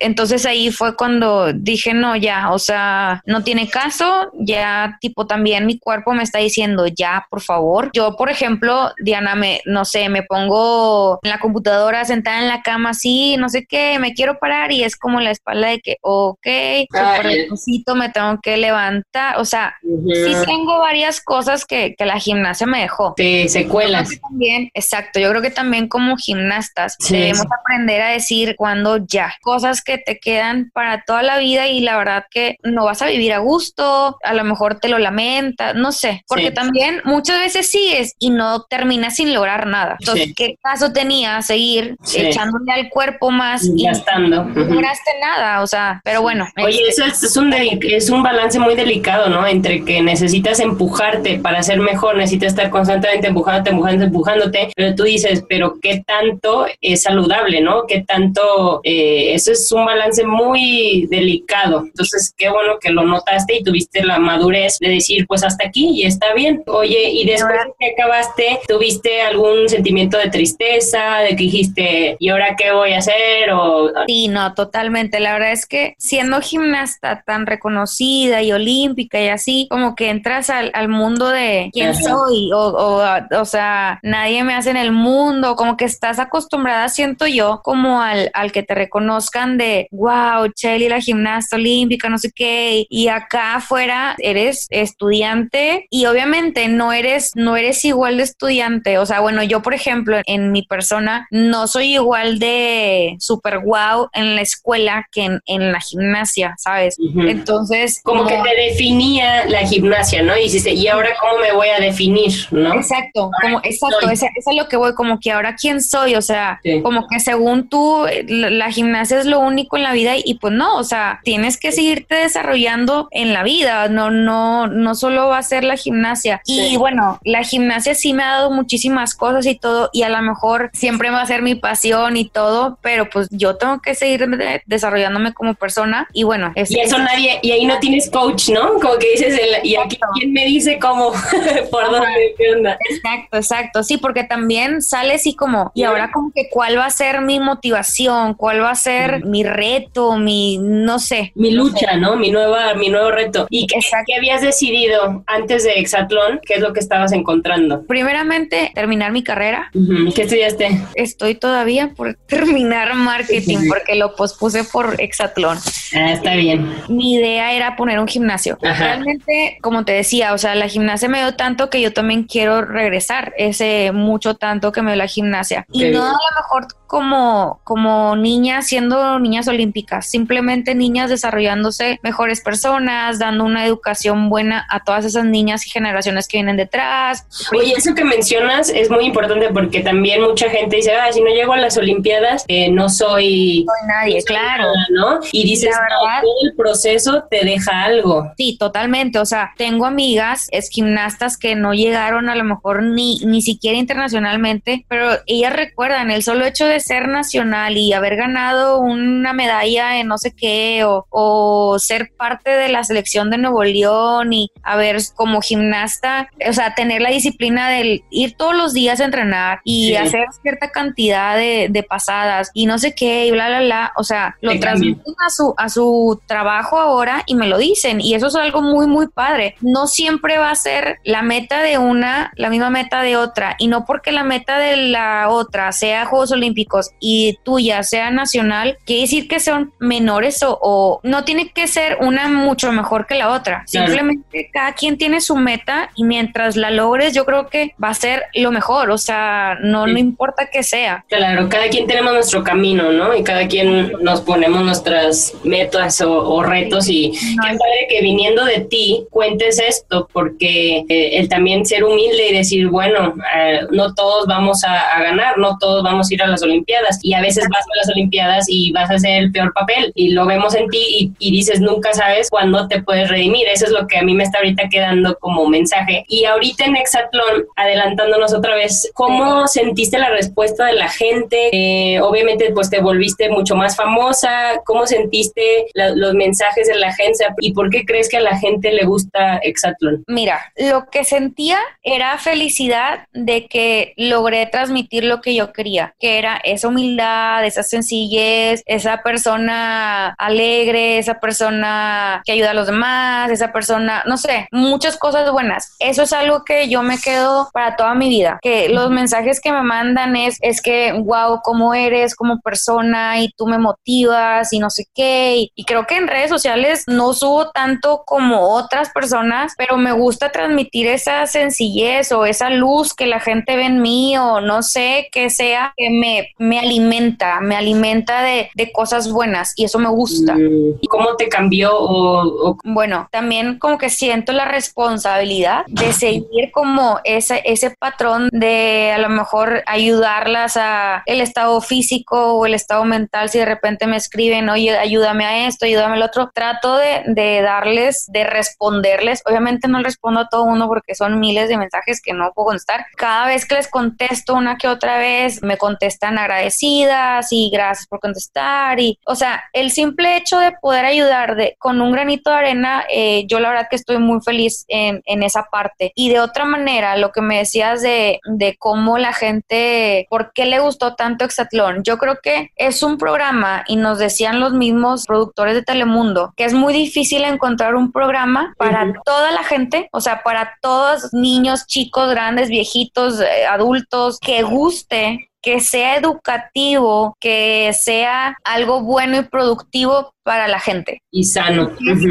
Entonces ahí fue cuando dije, no, ya, o sea, no tiene caso, ya tipo también mi cuerpo me está diciendo, ya, por favor. Yo, por ejemplo, Diana, me, no sé, me pongo en la computadora sentada en la cama así, no sé qué, me quiero parar y es como la espalda de que, ok, súper necesito, me tengo que levantar, o sea, sí tengo varias cosas que, que la gimnasia me dejó. Sí, secuelas. También, exacto, yo creo que también como gimnastas debemos aprender a decir cuando ya, cosas que te quedan para toda la vida y la verdad que no vas a vivir a gusto, a lo mejor te lo lamentas, no sé, porque también muchas veces sigues y no terminas sin lograr nada. Entonces, ¿qué caso tenía seguir echándole al cuerpo más y gastando? No lograste nada, o sea, pero bueno. Oye, este eso es, un es un balance muy delicado, ¿no? Entre que necesitas empujarte para ser mejor, necesitas estar constantemente empujándote, empujándote, empujándote, pero tú dices, pero ¿qué tanto es saludable, ¿no? ¿Qué tanto? Eh, eso es un balance muy delicado. Entonces, qué bueno que lo notaste y tuviste la madurez de decir, pues hasta aquí y está bien. Oye, y después de que acabaste, ¿tuviste algún sentimiento de tristeza, de que dijiste, ¿y ahora qué voy a hacer? O... Sí, no, totalmente. La verdad es que siendo gimnasta tan reconocida y olímpica y así, como que entras al, al mundo de quién soy, o, o, o, sea, nadie me hace en el mundo, como que estás acostumbrada, siento yo, como al, al que te reconozcan de, wow, Chelly, la gimnasta olímpica, no sé qué, y acá afuera eres estudiante y obviamente no eres, no eres igual de estudiante, o sea, bueno, yo por ejemplo, en mi persona, no soy igual de super wow en la escuela que en, en la gimnasia, ¿sabes? Entonces... Como, que te definía la gimnasia, ¿no? Y dices, ¿y ahora cómo me voy a definir, no? Exacto, como, exacto, eso es lo que voy, como que ahora quién soy, o sea, como que según tú, la, la, gimnasia es lo único en la vida y, pues no, o sea, tienes que seguirte desarrollando en la vida, no, no, no solo va a ser la gimnasia. Y bueno, la gimnasia sí me ha dado muchísimas cosas y todo, y a lo mejor siempre va a ser mi pasión y todo, pero pues yo tengo que seguir desarrollándome como persona y bueno. Es, y eso nadie, y ahí no tienes coach, ¿no? Como que dices, el, y aquí quién me dice cómo, por dónde, qué onda. Exacto, exacto, sí, porque también sale así como, y ahora como que cuál va a ser mi motivación, cuál va a ser mi reto, mi, no sé. Mi lucha, ¿no? Mi nueva, mi nuevo reto. ¿Y qué, qué habías decidido antes de Exatlón? ¿Qué es lo que estabas encontrando? Primeramente, terminar mi carrera. ¿Qué estudiaste? Estoy todavía por terminar marketing porque lo pospuse por Exatlón. Ah, está bien. Mi idea era poner un gimnasio. Realmente, como te decía, o sea, la gimnasia me dio tanto que yo también quiero regresar ese mucho tanto que me dio la gimnasia. y no a lo mejor como, como niñas siendo niñas olímpicas, simplemente niñas desarrollándose mejores personas, dando una educación buena a todas esas niñas y generaciones que vienen detrás. Oye, eso que mencionas es muy importante porque también mucha gente dice, ah, si no llego a las Olimpiadas, eh, no soy... No soy nadie, no soy claro. Nada, ¿no? Y dices, verdad, todo el proceso te deja algo. Sí, totalmente. O sea, tengo amigas, es gimnastas que no llegaron a lo mejor ni, ni siquiera internacionalmente, pero ellas recuerdan el solo hecho de ser nacional y haber ganado una medalla en no sé qué o, o, ser parte de la selección de Nuevo León y haber como gimnasta, o sea, tener la disciplina del ir todos los días a entrenar y sí. hacer cierta cantidad de, de, pasadas y no sé qué y bla, bla, bla, o sea, lo transmiten a su, a su trabajo ahora y me lo dicen y eso es algo muy, muy padre. No siempre va a ser la meta de una, la misma meta de otra y no porque la meta de la otra sea Juegos Olímpicos y tuya sea nacional, quiere decir que son menores o, o, no tiene que ser una mucho mejor que la otra. Claro. Simplemente cada quien tiene su meta y mientras la logres yo creo que va a ser lo mejor, o sea, no, sí. no importa que sea. Claro, cada quien tenemos nuestro camino, ¿no? Y cada quien nos ponemos nuestras metas o, o retos y no, qué padre que viniendo de ti cuentes esto, porque eh, el también ser humilde y decir, bueno, eh, no todos vamos a, a, ganar, no todos vamos a ir a las Olimpiadas Olimpiadas y a veces vas a las Olimpiadas y vas a hacer el peor papel y lo vemos en ti y, dices nunca sabes cuándo te puedes redimir. Eso es lo que a mí me está ahorita quedando como mensaje. Y ahorita en Exatlón, adelantándonos otra vez, ¿cómo sentiste la respuesta de la gente? Eh, obviamente pues te volviste mucho más famosa. ¿Cómo sentiste los mensajes de la gente y por qué crees que a la gente le gusta Exatlón? Mira, lo que sentía era felicidad de que logré transmitir lo que yo quería, que era esa humildad, esa sencillez, esa persona alegre, esa persona que ayuda a los demás, esa persona, no sé, muchas cosas buenas. Eso es algo que yo me quedo para toda mi vida, que los mensajes que me mandan es, es que, wow, cómo eres como persona y tú me motivas y no sé qué. Y, creo que en redes sociales no subo tanto como otras personas, pero me gusta transmitir esa sencillez o esa luz que la gente ve en mí o no sé qué sea que me, me alimenta, me alimenta de, de cosas buenas y eso me gusta. ¿Y cómo te cambió? O, Bueno, también como que siento la responsabilidad de seguir como ese, ese patrón de a lo mejor ayudarlas a el estado físico o el estado mental si de repente me escriben, oye, ayúdame a esto, ayúdame al otro. Trato de, de darles, de responderles. Obviamente no respondo a todo uno porque son miles de mensajes que no puedo contestar. Cada vez que les contesto una que otra vez, me contestan agradecidas y gracias por contestar. Y, o sea, el simple hecho de poder ayudar de, con un granito de arena, eh, yo la verdad que estoy muy feliz en, en, esa parte. Y de otra manera, lo que me decías de, de cómo la gente, por qué le gustó tanto Exatlón, yo creo que es un programa y nos decían los mismos productores de Telemundo que es muy difícil encontrar un programa para toda la gente, o sea, para todos niños, chicos, grandes, viejitos, eh, adultos, que guste que sea educativo, que sea algo bueno y productivo para la gente. Y sano.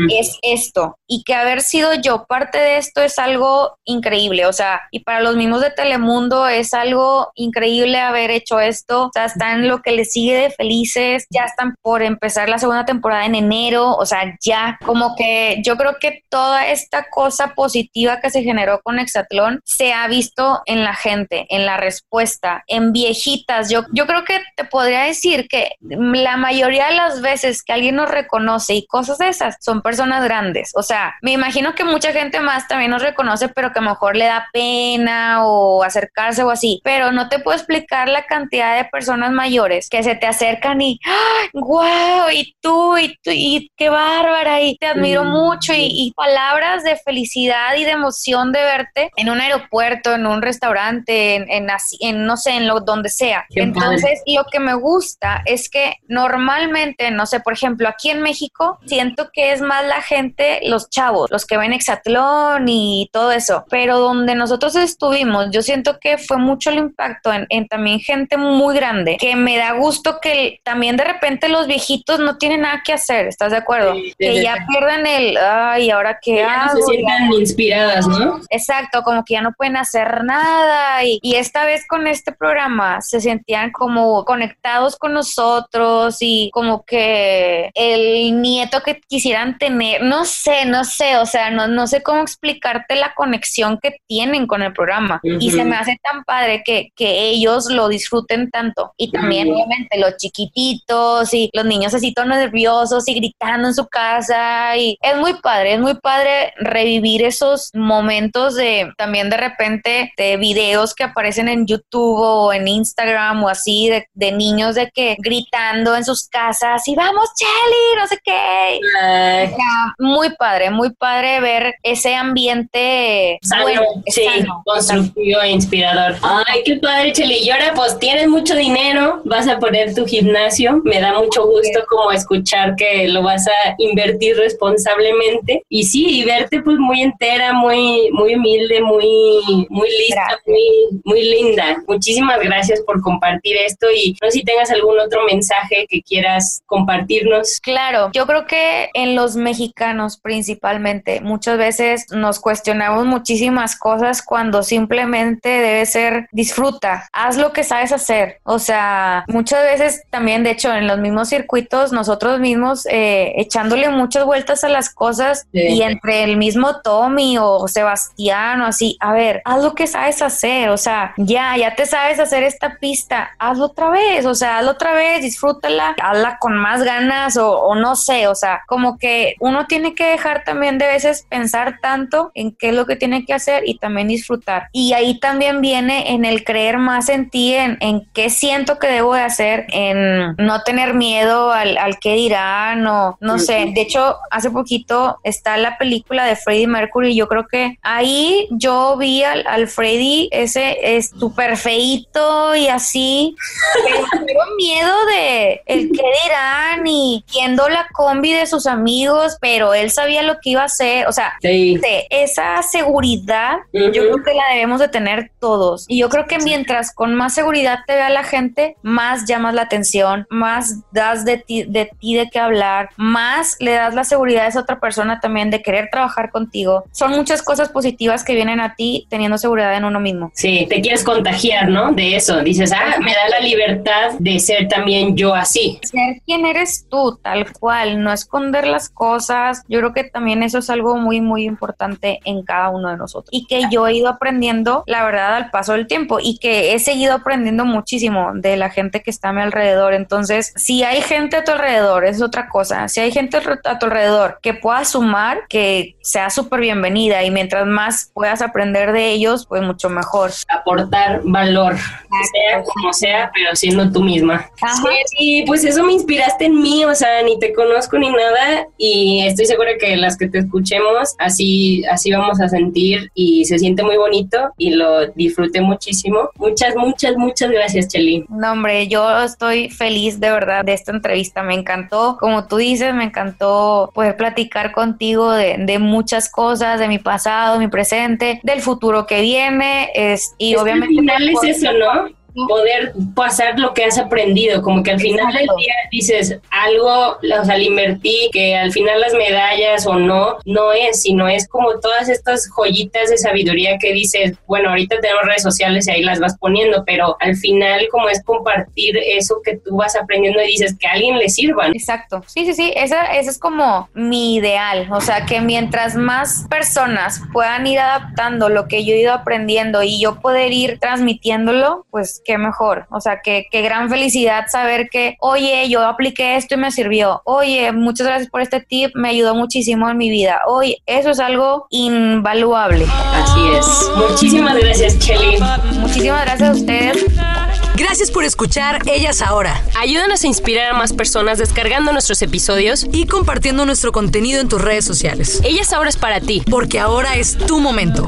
Es esto. Y que haber sido yo parte de esto es algo increíble. O sea, y para los mismos de Telemundo es algo increíble haber hecho esto. O sea, están lo que les sigue de felices. Ya están por empezar la segunda temporada en enero. O sea, ya como que yo creo que toda esta cosa positiva que se generó con Exatlón se ha visto en la gente, en la respuesta, en viejitas. Yo, yo creo que te podría decir que la mayoría de las veces que alguien nos reconoce y cosas de esas, son personas grandes. O sea, me imagino que mucha gente más también nos reconoce, pero que a lo mejor le da pena o acercarse o así. Pero no te puedo explicar la cantidad de personas mayores que se te acercan y, ¡guau! Y tú, y tú, y qué bárbara, y te admiro mm, mucho, y, palabras de felicidad y de emoción de verte en un aeropuerto, en un restaurante, en, en, en no sé, en lo donde sea. Entonces, lo que me gusta es que normalmente, no sé, por ejemplo, aquí en México siento que es más la gente, los chavos, los que ven Exatlón y todo eso, pero donde nosotros estuvimos, yo siento que fue mucho el impacto en, también gente muy grande, que me da gusto que también de repente los viejitos no tienen nada que hacer, ¿estás de acuerdo? que ya pierden el, ay, ahora qué hago. se sientan inspiradas, ¿no? Exacto, como que ya no pueden hacer nada y, y esta vez con este programa se sentían como conectados con nosotros y como que el nieto que quisieran tener, no sé, no sé, o sea, no, no sé cómo explicarte la conexión que tienen con el programa. Y se me hace tan padre que, que ellos lo disfruten tanto. Y también, obviamente, los chiquititos y los niños así todos nerviosos y gritando en su casa. Y es muy padre, es muy padre revivir esos momentos de también de repente de videos que aparecen en YouTube o en Instagram o así de, de niños de que gritando en sus casas y vamos, No sé qué. muy padre, muy padre ver ese ambiente sano, sí, constructivo e inspirador. Ay, qué padre, Cheli. Y ahora, pues tienes mucho dinero, vas a poner tu gimnasio. Me da mucho gusto como escuchar que lo vas a invertir responsablemente. Y sí, y verte pues muy entera, muy, muy humilde, muy, muy lista, muy, muy linda. Muchísimas gracias por compartir esto y no sé si tengas algún otro mensaje que quieras compartirnos Pues claro, yo creo que en los mexicanos principalmente muchas veces nos cuestionamos muchísimas cosas cuando simplemente debe ser disfruta, haz lo que sabes hacer. O sea, muchas veces también, de hecho, en los mismos circuitos, nosotros mismos eh, echándole muchas vueltas a las cosas y entre el mismo Tommy o Sebastián o así, a ver, haz lo que sabes hacer, o sea, ya, ya te sabes hacer esta pista, hazlo otra vez, o sea, hazlo otra vez, disfrútala, hazla con más ganas o, no sé, o sea, como que uno tiene que dejar también de veces pensar tanto en qué es lo que tiene que hacer y también disfrutar. Y ahí también viene en el creer más en ti, en, en qué siento que debo de hacer, en no tener miedo al, al qué dirán o no sé. De hecho, hace poquito está la película de Freddie Mercury. Yo creo que ahí yo vi al, al Freddie ese es súper feito y así. Pero miedo de el qué dirán y viendo la combi de sus amigos, pero él sabía lo que iba a hacer. O sea, esa seguridad yo creo que la debemos de tener todos. Y yo creo que mientras con más seguridad te vea la gente, más llamas la atención, más das de ti de, ti de qué hablar, más le das la seguridad a esa otra persona también de querer trabajar contigo. Son muchas cosas positivas que vienen a ti teniendo seguridad en uno mismo. Sí, te quieres contagiar, ¿no? De eso. Dices, ah, me da la libertad de ser también yo así. Ser quien eres tú, tal cual, no esconder las cosas. Yo creo que también eso es algo muy, muy importante en cada uno de nosotros. Y que yo he ido aprendiendo, la verdad, al paso del tiempo y que he seguido aprendiendo muchísimo de la gente que está a mi alrededor. Entonces, si hay gente a tu alrededor, es otra cosa. Si hay gente a tu alrededor que pueda sumar, que sea súper bienvenida y mientras más puedas aprender de ellos, pues mucho mejor. Aportar valor, sea como sea, pero siendo tú misma. Sí, pues eso me inspiraste en mí, o sea, ni te conozco ni nada y estoy segura que las que te escuchemos, así, así vamos a sentir y se siente muy bonito y lo disfruté muchísimo. Muchas, muchas, muchas gracias, Cheli. No, hombre, yo estoy feliz de verdad de esta entrevista, me encantó, como tú dices, me encantó poder platicar contigo de, de muchas cosas, de mi pasado, mi presente, del futuro que viene, es, y obviamente... Al final es eso, ¿no? Poder pasar lo que has aprendido, como que al final del día dices algo, o sea, le invertí, que al final las medallas o no, no es, sino es como todas estas joyitas de sabiduría que dices, bueno, ahorita tenemos redes sociales y ahí las vas poniendo, pero al final como es compartir eso que tú vas aprendiendo y dices que a alguien le sirva. Exacto, sí, sí, sí, esa, ese es como mi ideal, o sea, que mientras más personas puedan ir adaptando lo que yo he ido aprendiendo y yo poder ir transmitiéndolo, pues qué mejor. O sea, qué, qué gran felicidad saber que, oye, yo apliqué esto y me sirvió. Oye, muchas gracias por este tip, me ayudó muchísimo en mi vida. Oye, eso es algo invaluable. Así es. Muchísimas gracias, Chelly. Muchísimas gracias a ustedes. Gracias por escuchar Ellas Ahora. Ayúdanos a inspirar a más personas descargando nuestros episodios y compartiendo nuestro contenido en tus redes sociales. Ellas Ahora es para ti. Porque ahora es tu momento.